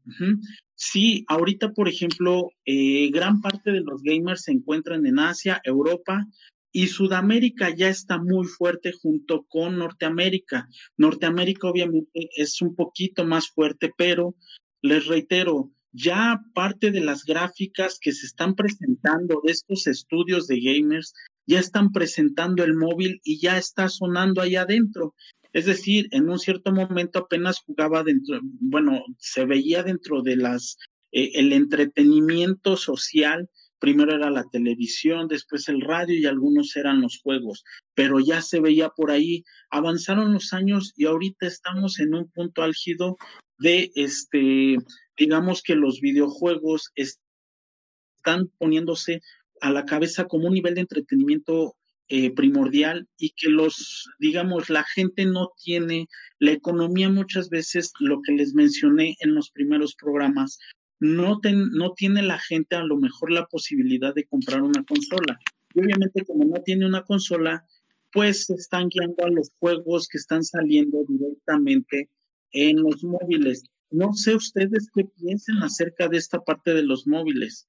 Sí, ahorita, por ejemplo, eh, gran parte de los gamers se encuentran en Asia, Europa y Sudamérica ya está muy fuerte junto con Norteamérica. Norteamérica obviamente es un poquito más fuerte, pero les reitero, ya parte de las gráficas que se están presentando de estos estudios de gamers, ya están presentando el móvil y ya está sonando ahí adentro. Es decir, en un cierto momento apenas jugaba dentro, bueno, se veía dentro de las, eh, el entretenimiento social, primero era la televisión, después el radio y algunos eran los juegos, pero ya se veía por ahí, avanzaron los años y ahorita estamos en un punto álgido de este, digamos que los videojuegos están poniéndose a la cabeza como un nivel de entretenimiento eh, primordial y que los, digamos, la gente no tiene, la economía muchas veces, lo que les mencioné en los primeros programas, no, no tiene la gente a lo mejor la posibilidad de comprar una consola. Y obviamente como no tiene una consola, pues se están guiando a los juegos que están saliendo directamente en los móviles. No sé ustedes qué piensen acerca de esta parte de los móviles,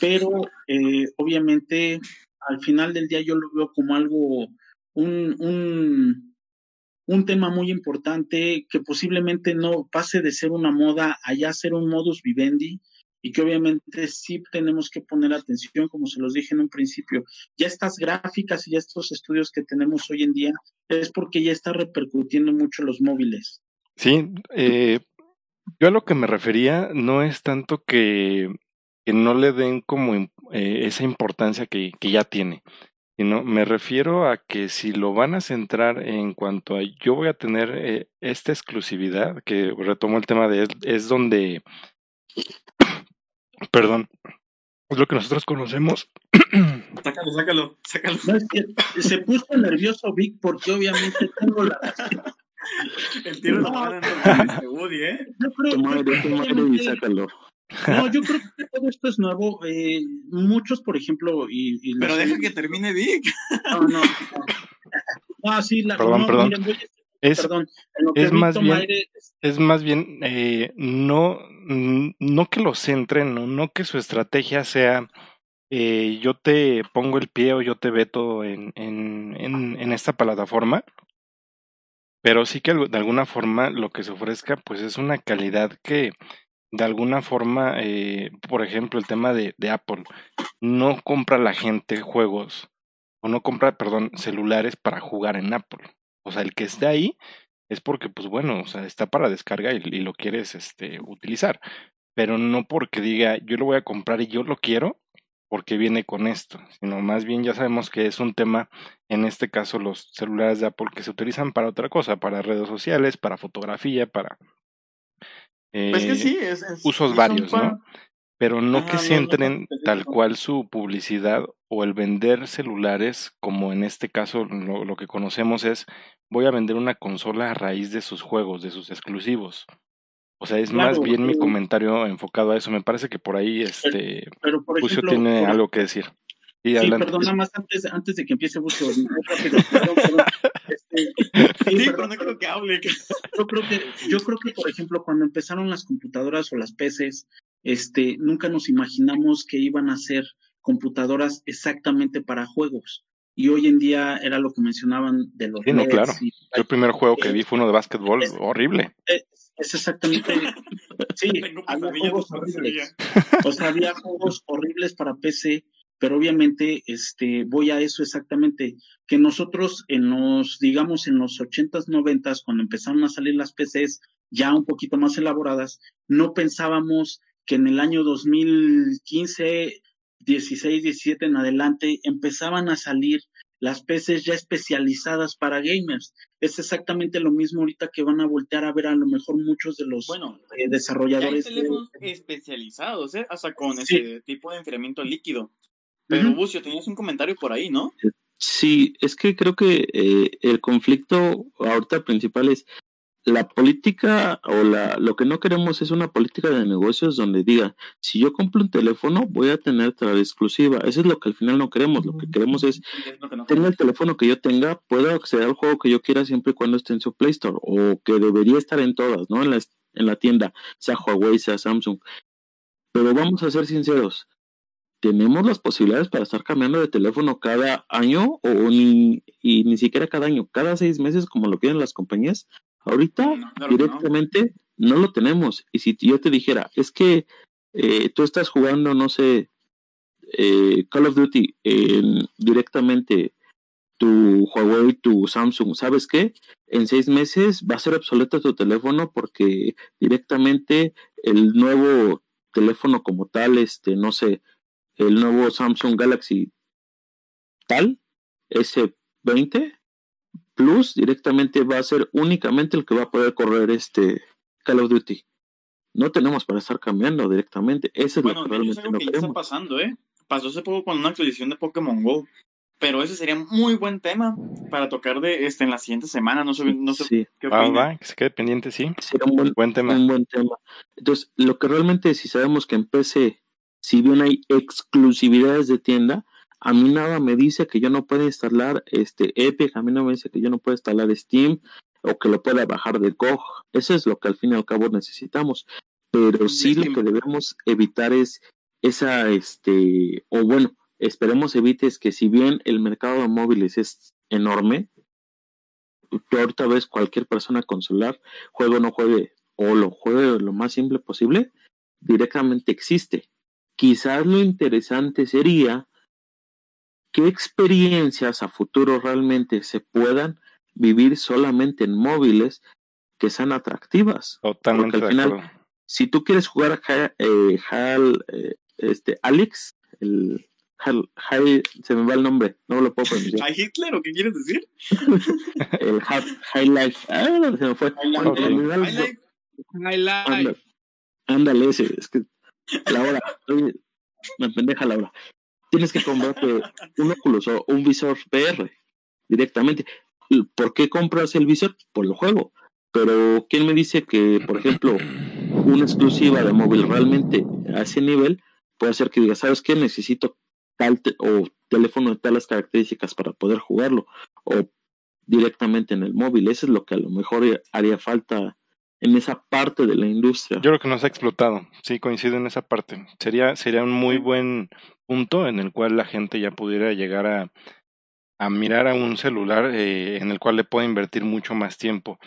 pero eh, obviamente al final del día yo lo veo como algo, un, un, un tema muy importante que posiblemente no pase de ser una moda a ser un modus vivendi y que obviamente sí tenemos que poner atención, como se los dije en un principio. Ya estas gráficas y estos estudios que tenemos hoy en día es porque ya está repercutiendo mucho los móviles. Sí, eh, yo a lo que me refería no es tanto que que no le den como eh, esa importancia que, que, ya tiene. Sino me refiero a que si lo van a centrar en cuanto a yo voy a tener eh, esta exclusividad, que retomo el tema de es, donde, perdón, es lo que nosotros conocemos. Sácalo, sácalo, sácalo. se puso nervioso Vic porque obviamente tengo la... El tiro no, no, no, Woody, ¿eh? Yo creo, y sácalo. No, yo creo que todo esto es nuevo. Eh, muchos, por ejemplo, y, y Pero deja que termine Vic. No, no, no. Ah, sí, la, Perdón, no, perdón. miren, voy a- Es, perdón. Más bien- aire, es más bien eh, no, mm, no que lo centren, no, no que su estrategia sea eh, yo te pongo el pie o yo te veto en, en, en, en esta plataforma, pero sí que de alguna forma lo que se ofrezca pues es una calidad que de alguna forma, eh, por ejemplo, el tema de, Apple, no compra la gente juegos o no compra, perdón, celulares para jugar en Apple. O sea, el que esté ahí es porque, pues bueno, o sea, está para descarga y, y lo quieres este, utilizar. Pero no porque diga, yo lo voy a comprar y yo lo quiero porque viene con esto, sino más bien ya sabemos que es un tema, en este caso los celulares de Apple que se utilizan para otra cosa, para redes sociales, para fotografía, para Pues que eh, sí, es, es- usos varios, ¿no? Pero no Ajá, que no, no centren tan tal cual su publicidad o el vender celulares, como en este caso lo, lo que conocemos es, voy a vender una consola a raíz de sus juegos, de sus exclusivos. O sea, es más bien mi comentario enfocado a eso. Me parece que por ahí este pero por Lucio ejemplo, tiene por- algo que decir. Y Sí, adelante. perdón, nada más antes, antes de que empiece Bucio, muy rápido, perdón, perdón. Este, sí, Sí, pero perdón, no creo que hable. yo creo que, yo creo que, por ejemplo, cuando empezaron las computadoras o las PCs, este, nunca nos imaginamos que iban a ser computadoras exactamente para juegos. Y hoy en día era lo que mencionaban de los Sí, no, claro. y- Yo el primer juego que vi fue uno de básquetbol Es- horrible. es, es exactamente, sí, Tengo había juegos horribles. O sea, había juegos horribles para PC, pero obviamente este, voy a eso exactamente, que nosotros en los, digamos, en los 80s, 90s, cuando empezaron a salir las PCs ya un poquito más elaboradas, no pensábamos que en el año 2015, 16, 17 en adelante empezaban a salir las PCs ya especializadas para gamers. Es exactamente lo mismo ahorita que van a voltear a ver a lo mejor muchos de los Bueno, eh, ya hay desarrolladores. de- teléfonos especializados, ¿eh? Hasta con Sí. ese tipo de enfriamiento líquido. Pero, Ujú. Bucio, tenías un comentario por ahí, ¿no? Sí, es que creo que eh, el conflicto ahorita principal es la política o la, lo que no queremos es una política de negocios donde diga, si yo compro un teléfono voy a tener la exclusiva. Eso es lo que al final no queremos. Lo que queremos es, Y es lo que no tenga el teléfono que yo tenga, pueda acceder al juego que yo quiera siempre y cuando esté en su Play Store o que debería estar en todas, ¿no? En la, en la tienda, sea Huawei, sea Samsung. Pero vamos a ser sinceros, tenemos las posibilidades para estar cambiando de teléfono cada año o ni, y ni siquiera cada año, cada seis meses como lo quieren las compañías. Ahorita No, claro que no. directamente no. lo tenemos. Y si yo te dijera, es que eh, tú estás jugando, no sé, eh, Call of Duty en directamente tu Huawei, tu Samsung, ¿sabes qué? En seis meses va a ser obsoleto tu teléfono porque directamente el nuevo teléfono como tal, este, no sé, el nuevo Samsung Galaxy tal, S20 Plus, directamente va a ser únicamente el que va a poder correr este Call of Duty. No tenemos para estar cambiando directamente. Eso es Bueno, lo que hecho es realmente algo no que ya está pasando, ¿eh? Pasó hace poco con una actualización de Pokémon GO. Pero ese sería muy buen tema para tocar de este en la siguiente semana. No sé, no sé Sí, qué Va, va, que se quede pendiente, sí. sería un buen, Buen tema. un buen tema. Entonces, lo que realmente si sabemos que en PC, si bien hay exclusividades de tienda, a mí nada me dice que yo no pueda instalar este Epic, a mí no me dice que yo no pueda instalar Steam o que lo pueda bajar de GOG. Eso es lo que al fin y al cabo necesitamos. Pero sí lo que debemos evitar es esa, este, o bueno, esperemos evites que si bien el mercado de móviles es enorme, tú ahorita ves cualquier persona con celular, juegue o no juegue, o lo juegue lo más simple posible, directamente existe. Quizás lo interesante sería qué experiencias a futuro realmente se puedan vivir solamente en móviles que sean atractivas. Totalmente Porque al final, acuerdo. si tú quieres jugar a eh, Hal, eh, este, Alex, el Hal, Hal- se me va el nombre, no lo puedo pronunciar. ¿A Hitler o qué quieres decir? el Hal, High Life, ah, se me fue. Highlight. Ándale, ándale ese, es que Laura, me pendeja Laura. Tienes que comprarte un Oculus o un visor VR directamente. ¿Por qué compras el visor? Por el juego. Pero ¿quién me dice que, por ejemplo, una exclusiva de móvil realmente a ese nivel puede hacer que diga, ¿sabes qué? Necesito tal o teléfono de tales características para poder jugarlo o directamente en el móvil. Eso es lo que a lo mejor haría falta en esa parte de la industria. Yo creo que no se ha explotado, sí, coincido en esa parte. Sería, sería un muy buen punto en el cual la gente ya pudiera llegar a, a mirar a un celular eh, en el cual le pueda invertir mucho más tiempo.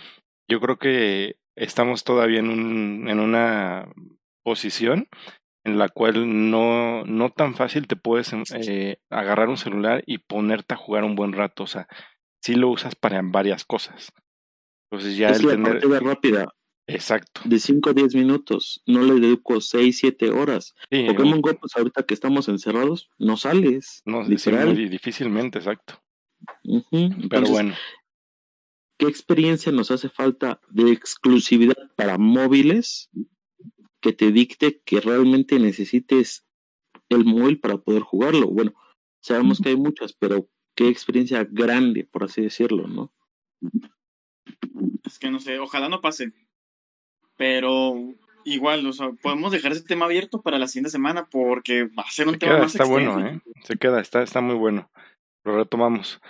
Yo creo que estamos todavía en, un, en una posición en la cual no, no tan fácil te puedes eh, agarrar un celular y ponerte a jugar un buen rato. O sea, sí lo usas para varias cosas. Entonces ya es el la tener... rápida. Exacto. De 5 a 10 minutos. No le dedico 6, 7 horas. Sí, Pokémon Go, pues ahorita que estamos encerrados, no sales. No, literal. difícilmente, exacto. Pero bueno. ¿Qué experiencia nos hace falta de exclusividad para móviles que te dicte que realmente necesites el móvil para poder jugarlo? Bueno, sabemos que hay muchas, pero qué experiencia grande, por así decirlo, ¿no? Es que no sé, ojalá no pase. Pero igual, o sea, podemos dejar ese tema abierto para la siguiente semana porque va a ser un tema más Está bueno, ¿eh? Se queda, está, está muy bueno. Lo retomamos.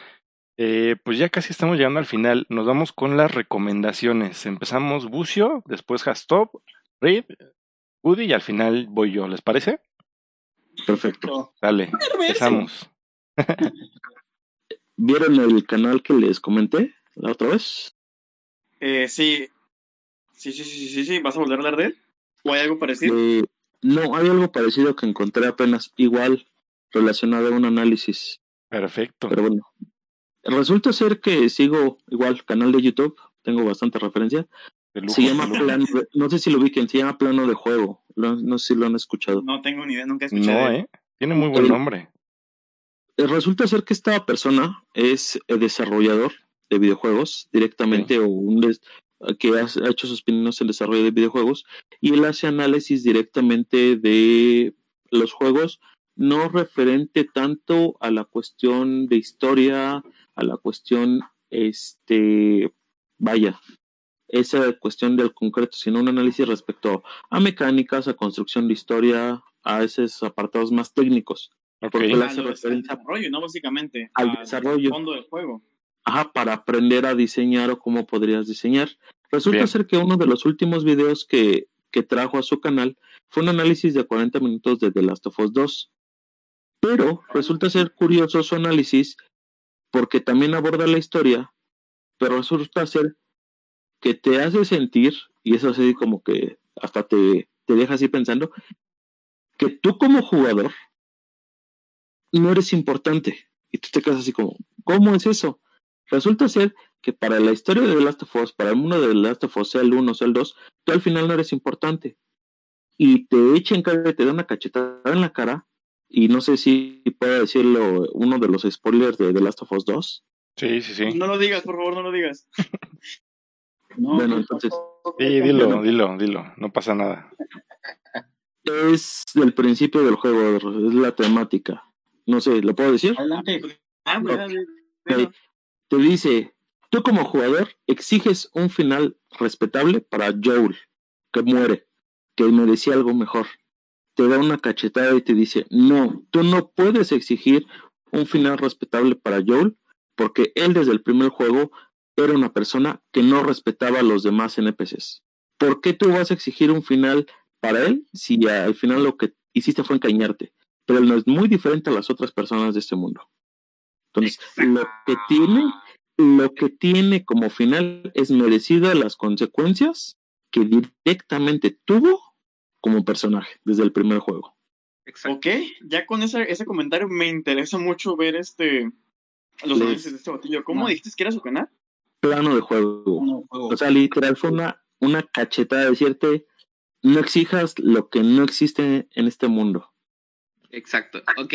Eh, pues ya casi estamos llegando al final. Nos vamos con las recomendaciones. Empezamos Bucio, después Hastop, Reed, Woody y al final voy yo. ¿Les parece? Perfecto. Dale, empezamos. ¿Vieron el canal que les comenté la otra vez? Eh, sí. Sí, sí, sí, sí, sí. ¿Vas a volver a hablar de él? ¿O hay algo parecido? Eh, no, hay algo parecido que encontré apenas igual relacionado a un análisis. Perfecto. Pero bueno, Resulta ser que sigo igual canal de YouTube, tengo bastante referencia. se llama plano, no sé si lo ubiquen, se llama plano de juego. no sé si lo han escuchado. No tengo ni idea, nunca he escuchado. No, ¿eh? Tiene muy buen nombre. Eh, resulta ser que esta persona es eh, desarrollador de videojuegos directamente o un que ha, hecho sus pininos en desarrollo de videojuegos y él hace análisis directamente de los juegos no referente tanto a la cuestión de historia, a la cuestión, este, vaya, esa cuestión del concreto, sino un análisis respecto a mecánicas, a construcción de historia, a esos apartados más técnicos. Porque él hace referencia al desarrollo, ¿no? Básicamente. Al desarrollo. fondo del juego. Ajá, para aprender a diseñar o cómo podrías diseñar. Resulta ser que uno de los últimos videos que, que trajo a su canal fue un análisis de 40 minutos de The Last of Us 2. Pero resulta ser curioso su análisis porque también aborda la historia, pero resulta ser que te hace sentir, y eso así como que hasta te, te deja así pensando, que tú como jugador no eres importante. Y tú te quedas así como, ¿cómo es eso? Resulta ser que para la historia de The Last of Us, para el mundo de The Last of Us, sea el 1 o sea el 2, tú al final no eres importante. Y te echen cara, te da una cachetada en la cara y no sé si puedo decirlo uno de los spoilers de The Last of Us 2. Sí, sí, sí. No lo digas, por favor, no lo digas. bueno, entonces. Sí, dilo, dilo, dilo, no pasa nada. Es del principio del juego, es la temática. No sé, ¿lo puedo decir? Adelante. Ah, Te dice, tú como jugador exiges un final respetable para Joel, que muere, que merecía algo mejor te da una cachetada y te dice, no, tú no puedes exigir un final respetable para Joel, porque él desde el primer juego era una persona que no respetaba a los demás NPCs. ¿Por qué tú vas a exigir un final para él si al final lo que hiciste fue engañarte? Pero él no es muy diferente a las otras personas de este mundo. Entonces, lo que tiene, lo que tiene como final es merecida las consecuencias que directamente tuvo como personaje desde el primer juego. Exacto. Ok, ya con ese, ese comentario me interesa mucho ver este los análisis de este botillo. ¿Cómo dijiste que era su canal? Plano de juego. O sea, literal fue una, una cachetada de decirte, no exijas lo que no existe en este mundo. Exacto, ok.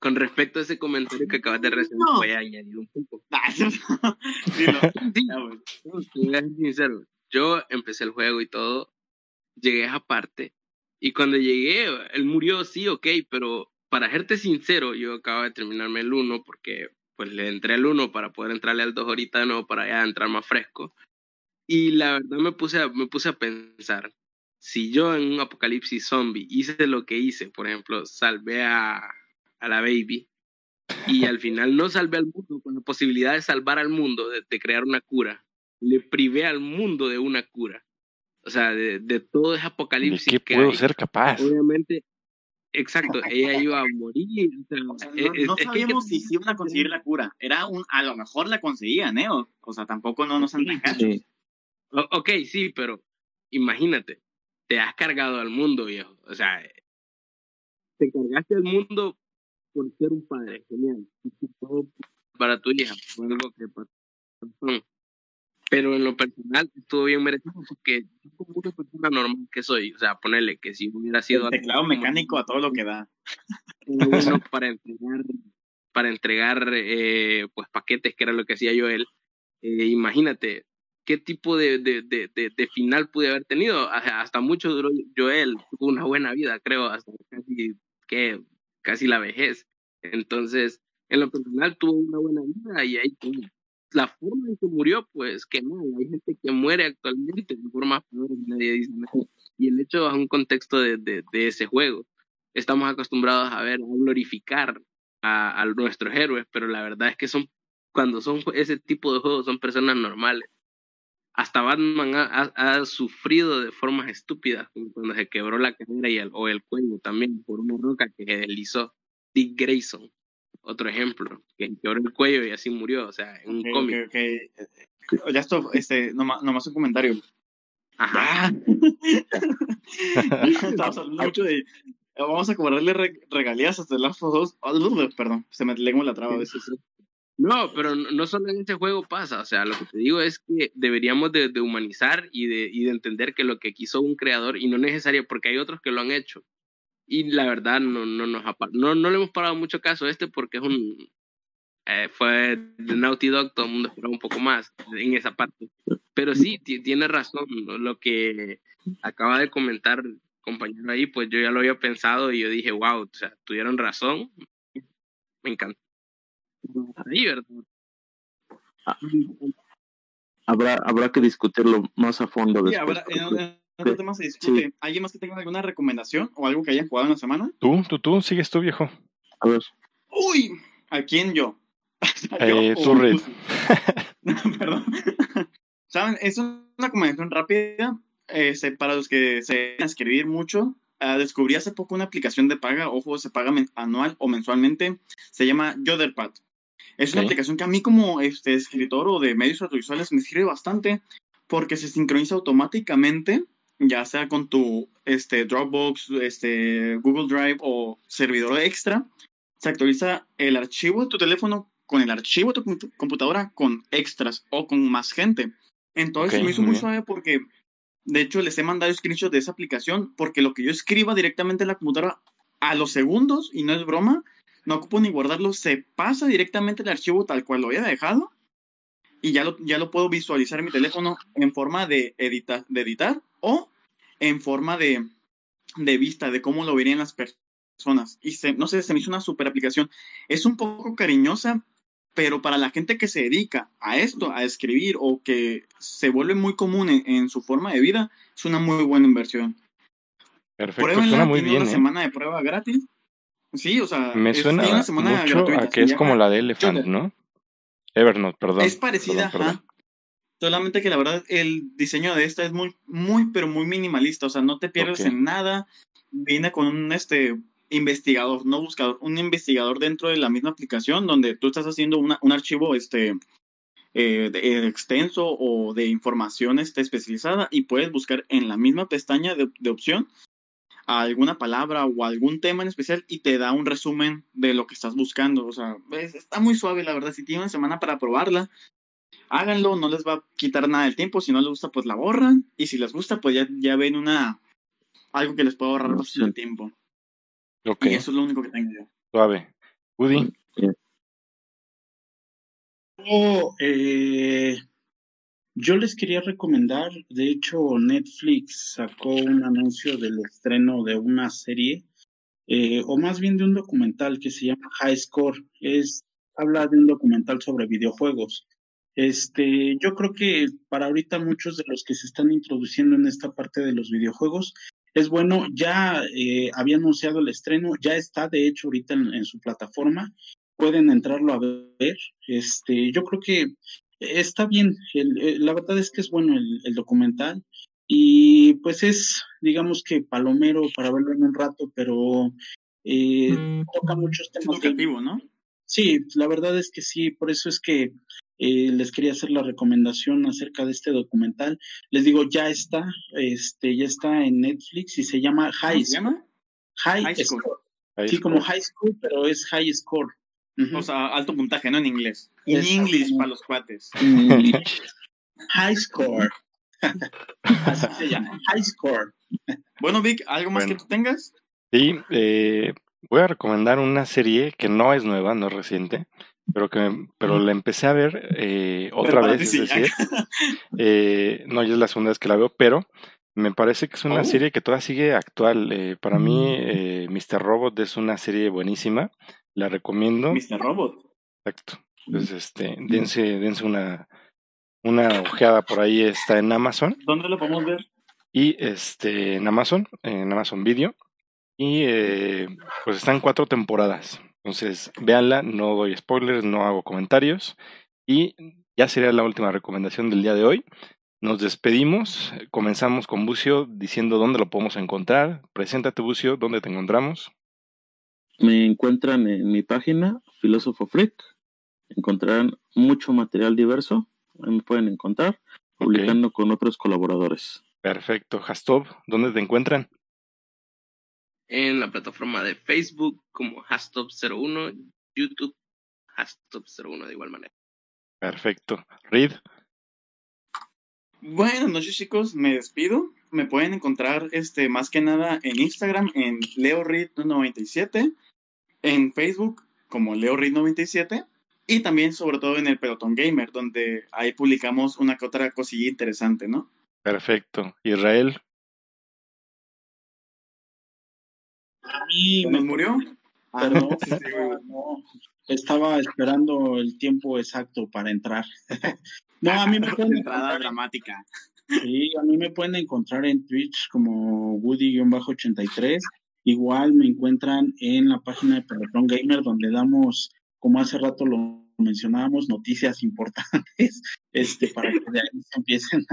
Con respecto a ese comentario que acabas de recibir, voy a añadir un poco. sincero, yo empecé el juego y todo llegué a esa parte. Y cuando llegué, él murió, sí, ok, pero para serte sincero, yo acabo de terminarme el 1 porque pues le entré al 1 para poder entrarle al 2 ahorita, no, para ya entrar más fresco. Y la verdad me puse a, me puse a pensar, si yo en un apocalipsis zombie hice lo que hice, por ejemplo, salvé a, a la baby, y al final no salvé al mundo con la posibilidad de salvar al mundo, de, de crear una cura, le privé al mundo de una cura. O sea, de, de todo ese apocalipsis ¿De qué que puedo hay. ser capaz? Obviamente, exacto, ella iba a morir. o sea, O sea, es- no, es- no es que que sabíamos si iban a conseguir la cura. Era un, a lo mejor la conseguían, ¿eh? O, o sea, tampoco no nos han Sí, ok, sí, pero imagínate, te has cargado al mundo, viejo. O sea, te cargaste al mundo por ser un padre, genial. Para tu hija, fue algo que pasó. Pero en lo personal estuvo bien merecido porque yo como una persona normal que soy, o sea, ponerle que si hubiera sido El teclado algo como- mecánico a todo lo que da. para entregar para entregar eh, pues paquetes que era lo que hacía Joel eh, imagínate qué tipo de, de, de, de, de final pude haber tenido hasta mucho duró Joel tuvo una buena vida creo hasta casi que casi la vejez entonces en lo personal tuvo una buena vida y ahí tuvo. la forma en que murió pues que mal hay gente que muere actualmente de forma peor y nadie dice nada y el hecho es un contexto de, de, ese juego estamos acostumbrados a ver, a glorificar a, nuestros héroes, pero la verdad es que son, cuando son ese tipo de juegos, son personas normales. Hasta Batman ha, ha- ha sufrido de formas estúpidas, como cuando se quebró la cadera y el, o el cuello también por una roca que se deslizó. Dick Grayson, otro ejemplo, que quebró el cuello y así murió, o sea, en un cómic. ok. Ya esto, este, nomás, nomás un comentario. Ajá. Ah. Estamos hablando mucho de. Vamos a cobrarle re- regalías hasta el Last of Us 2. Perdón, se me lengua la traba a veces. No, pero no no solo en este juego pasa, o sea, lo que te digo es que deberíamos de, de humanizar y de, y de entender que lo que quiso un creador, y no necesario, porque hay otros que lo han hecho, y la verdad no, no, nos ha no, no le hemos parado mucho caso a este porque es un... eh, fue de Naughty Dog, todo el mundo esperaba un poco más en esa parte. Pero sí, ti- tiene razón, ¿no? lo que acaba de comentar compañero ahí, pues yo ya lo había pensado y yo dije, wow, o sea, tuvieron razón, me encanta. Ahí, ¿verdad? Habrá, habrá que discutirlo más a fondo Sí, después. en otro tema se discute. ¿Alguien más que tenga alguna recomendación o algo que hayan jugado en la semana? Tú, tú, tú, sigues tú, viejo. A ver, Uy, ¿a quién yo? Eh, ¿Yo tú, o- Red. Perdón. Saben, es una recomendación rápida este, para los que se escribir mucho. Ah, descubrí hace poco una aplicación de paga, ojo, se paga anual o mensualmente. Se llama Yoderpad. Es una aplicación que a mí como este, escritor o de medios audiovisuales me sirve bastante porque se sincroniza automáticamente, ya sea con tu este, Dropbox, este, Google Drive o servidor extra. Se actualiza el archivo de tu teléfono con el archivo de tu compu- computadora con extras o con más gente. Entonces Ok, se me hizo muy muy bien. suave porque, de hecho, les he mandado screenshots de esa aplicación porque lo que yo escriba directamente en la computadora a los segundos, y no es broma, no ocupo ni guardarlo, se pasa directamente el archivo tal cual lo había dejado y ya lo, ya lo puedo visualizar en mi teléfono en forma de, edita- de editar o en forma de, de vista, de cómo lo verían las personas. Y se, no sé, se me hizo una super aplicación. Es un poco cariñosa, pero para la gente que se dedica a esto, a escribir o que se vuelve muy común en, en su forma de vida, es una muy buena inversión. Perfecto, Pruébenla, suena muy tiene bien, una ¿eh? semana de prueba gratis. Sí, o sea, Me es- suena tiene una semana mucho gratuita, a que es como la de Elephant. ¿no? Evernote, perdón. Es parecida, perdón. Solamente que la verdad el diseño de esta es muy, muy, pero muy minimalista. O sea, no te pierdes en nada. Viene con un este investigador, no buscador, un investigador dentro de la misma aplicación donde tú estás haciendo una- un archivo este eh, de- eh, extenso o de información este, especializada y puedes buscar en la misma pestaña de, de opción alguna palabra o algún tema en especial y te da un resumen de lo que estás buscando. O sea, es- está muy suave, la verdad. Si tienen una semana para probarla, háganlo, no les va a quitar nada del tiempo. Si no les gusta, pues la borran. Y si les gusta, pues ya, ya ven una algo que les puede ahorrar Una bastante opción. tiempo. Ok, Y eso es lo único que tengo yo. suave. Woody, Yo, eh, yo les quería recomendar, de hecho Netflix sacó un anuncio del estreno de una serie, eh, o más bien de un documental que se llama High Score. Es, habla de un documental sobre videojuegos. Este, yo creo que para ahorita muchos de los que se están introduciendo en esta parte de los videojuegos, es bueno, ya eh, había anunciado el estreno, ya está de hecho ahorita en, su plataforma, pueden entrarlo a ver. Este, yo creo que está bien, la verdad es que es bueno el, documental y pues es, digamos que palomero para verlo en un rato, pero eh, mm. toca muchos temas. educativo, ¿no? Sí, la verdad es que sí, por eso es que eh, les quería hacer la recomendación acerca de este documental. Les digo, ya está, este, ya está en Netflix y se llama High ¿Se llama? High, Score. sí, como High School, pero es High Score. O sea, alto puntaje, no en inglés. En inglés para los cuates. high Score. Así se llama, High Score. bueno, Vic, ¿algo más que tú tengas? Sí, eh, voy a recomendar una serie que no es nueva, no es reciente, pero que pero la empecé a ver eh, otra vez, es decir, eh, no, ya es la segunda vez que la veo, pero me parece que es una oh. serie que todavía sigue actual. Eh, para mí, mm. eh, Mr. Robot es una serie buenísima, la recomiendo. Mr. Robot. Exacto. Entonces, este, dense, dense una, una ojeada por ahí, está en Amazon. ¿Dónde lo podemos ver? Y este, en Amazon, en Amazon Video. Y eh, pues están cuatro temporadas. Entonces, véanla, no doy spoilers, no hago comentarios. Y ya sería la última recomendación del día de hoy. Nos despedimos, comenzamos con Bucio diciendo dónde lo podemos encontrar. Preséntate, Bucio, dónde te encontramos. Me encuentran en mi página, Filósofo Freak. Encontrarán mucho material diverso. Ahí me pueden encontrar, publicando con otros colaboradores. Perfecto. Hastov, ¿dónde te encuentran? En la plataforma de Facebook como Hastop01, YouTube Hastop01 de igual manera. Perfecto. Reed. Buenas noches chicos, me despido. Me pueden encontrar este más que nada en Instagram en leoreed97, en Facebook como leoreed97 y también sobre todo en el Pelotón Gamer donde ahí publicamos una que otra cosilla interesante, ¿no? Perfecto. Israel. Mí me murió. Ah, no, estaba esperando el tiempo exacto para entrar. no, a mí me pueden encontrar dramática. Sí, a mí me pueden encontrar en Twitch como Woody-83. Igual me encuentran en la página de Pelotón Gamer donde damos, como hace rato lo mencionábamos, noticias importantes, este, para que de ahí se empiecen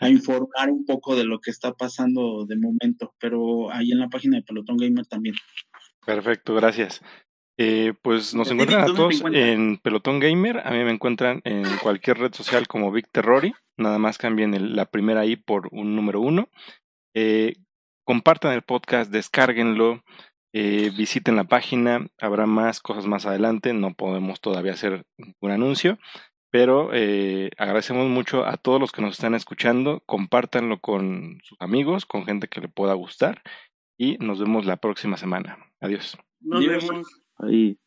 a, informar un poco de lo que está pasando de momento, pero ahí en la página de Pelotón Gamer también. Perfecto, gracias. Eh, pues nos encuentran a todos en Pelotón Gamer, a mí me encuentran en cualquier red social como Vic Terrori, nada más cambien la primera I por un número uno. Eh, compartan el podcast, descárguenlo, eh, visiten la página, habrá más cosas más adelante, no podemos todavía hacer un anuncio, pero eh, agradecemos mucho a todos los que nos están escuchando, compártanlo con sus amigos, con gente que le pueda gustar y nos vemos la próxima semana. Adiós. Nos vemos. Ahí.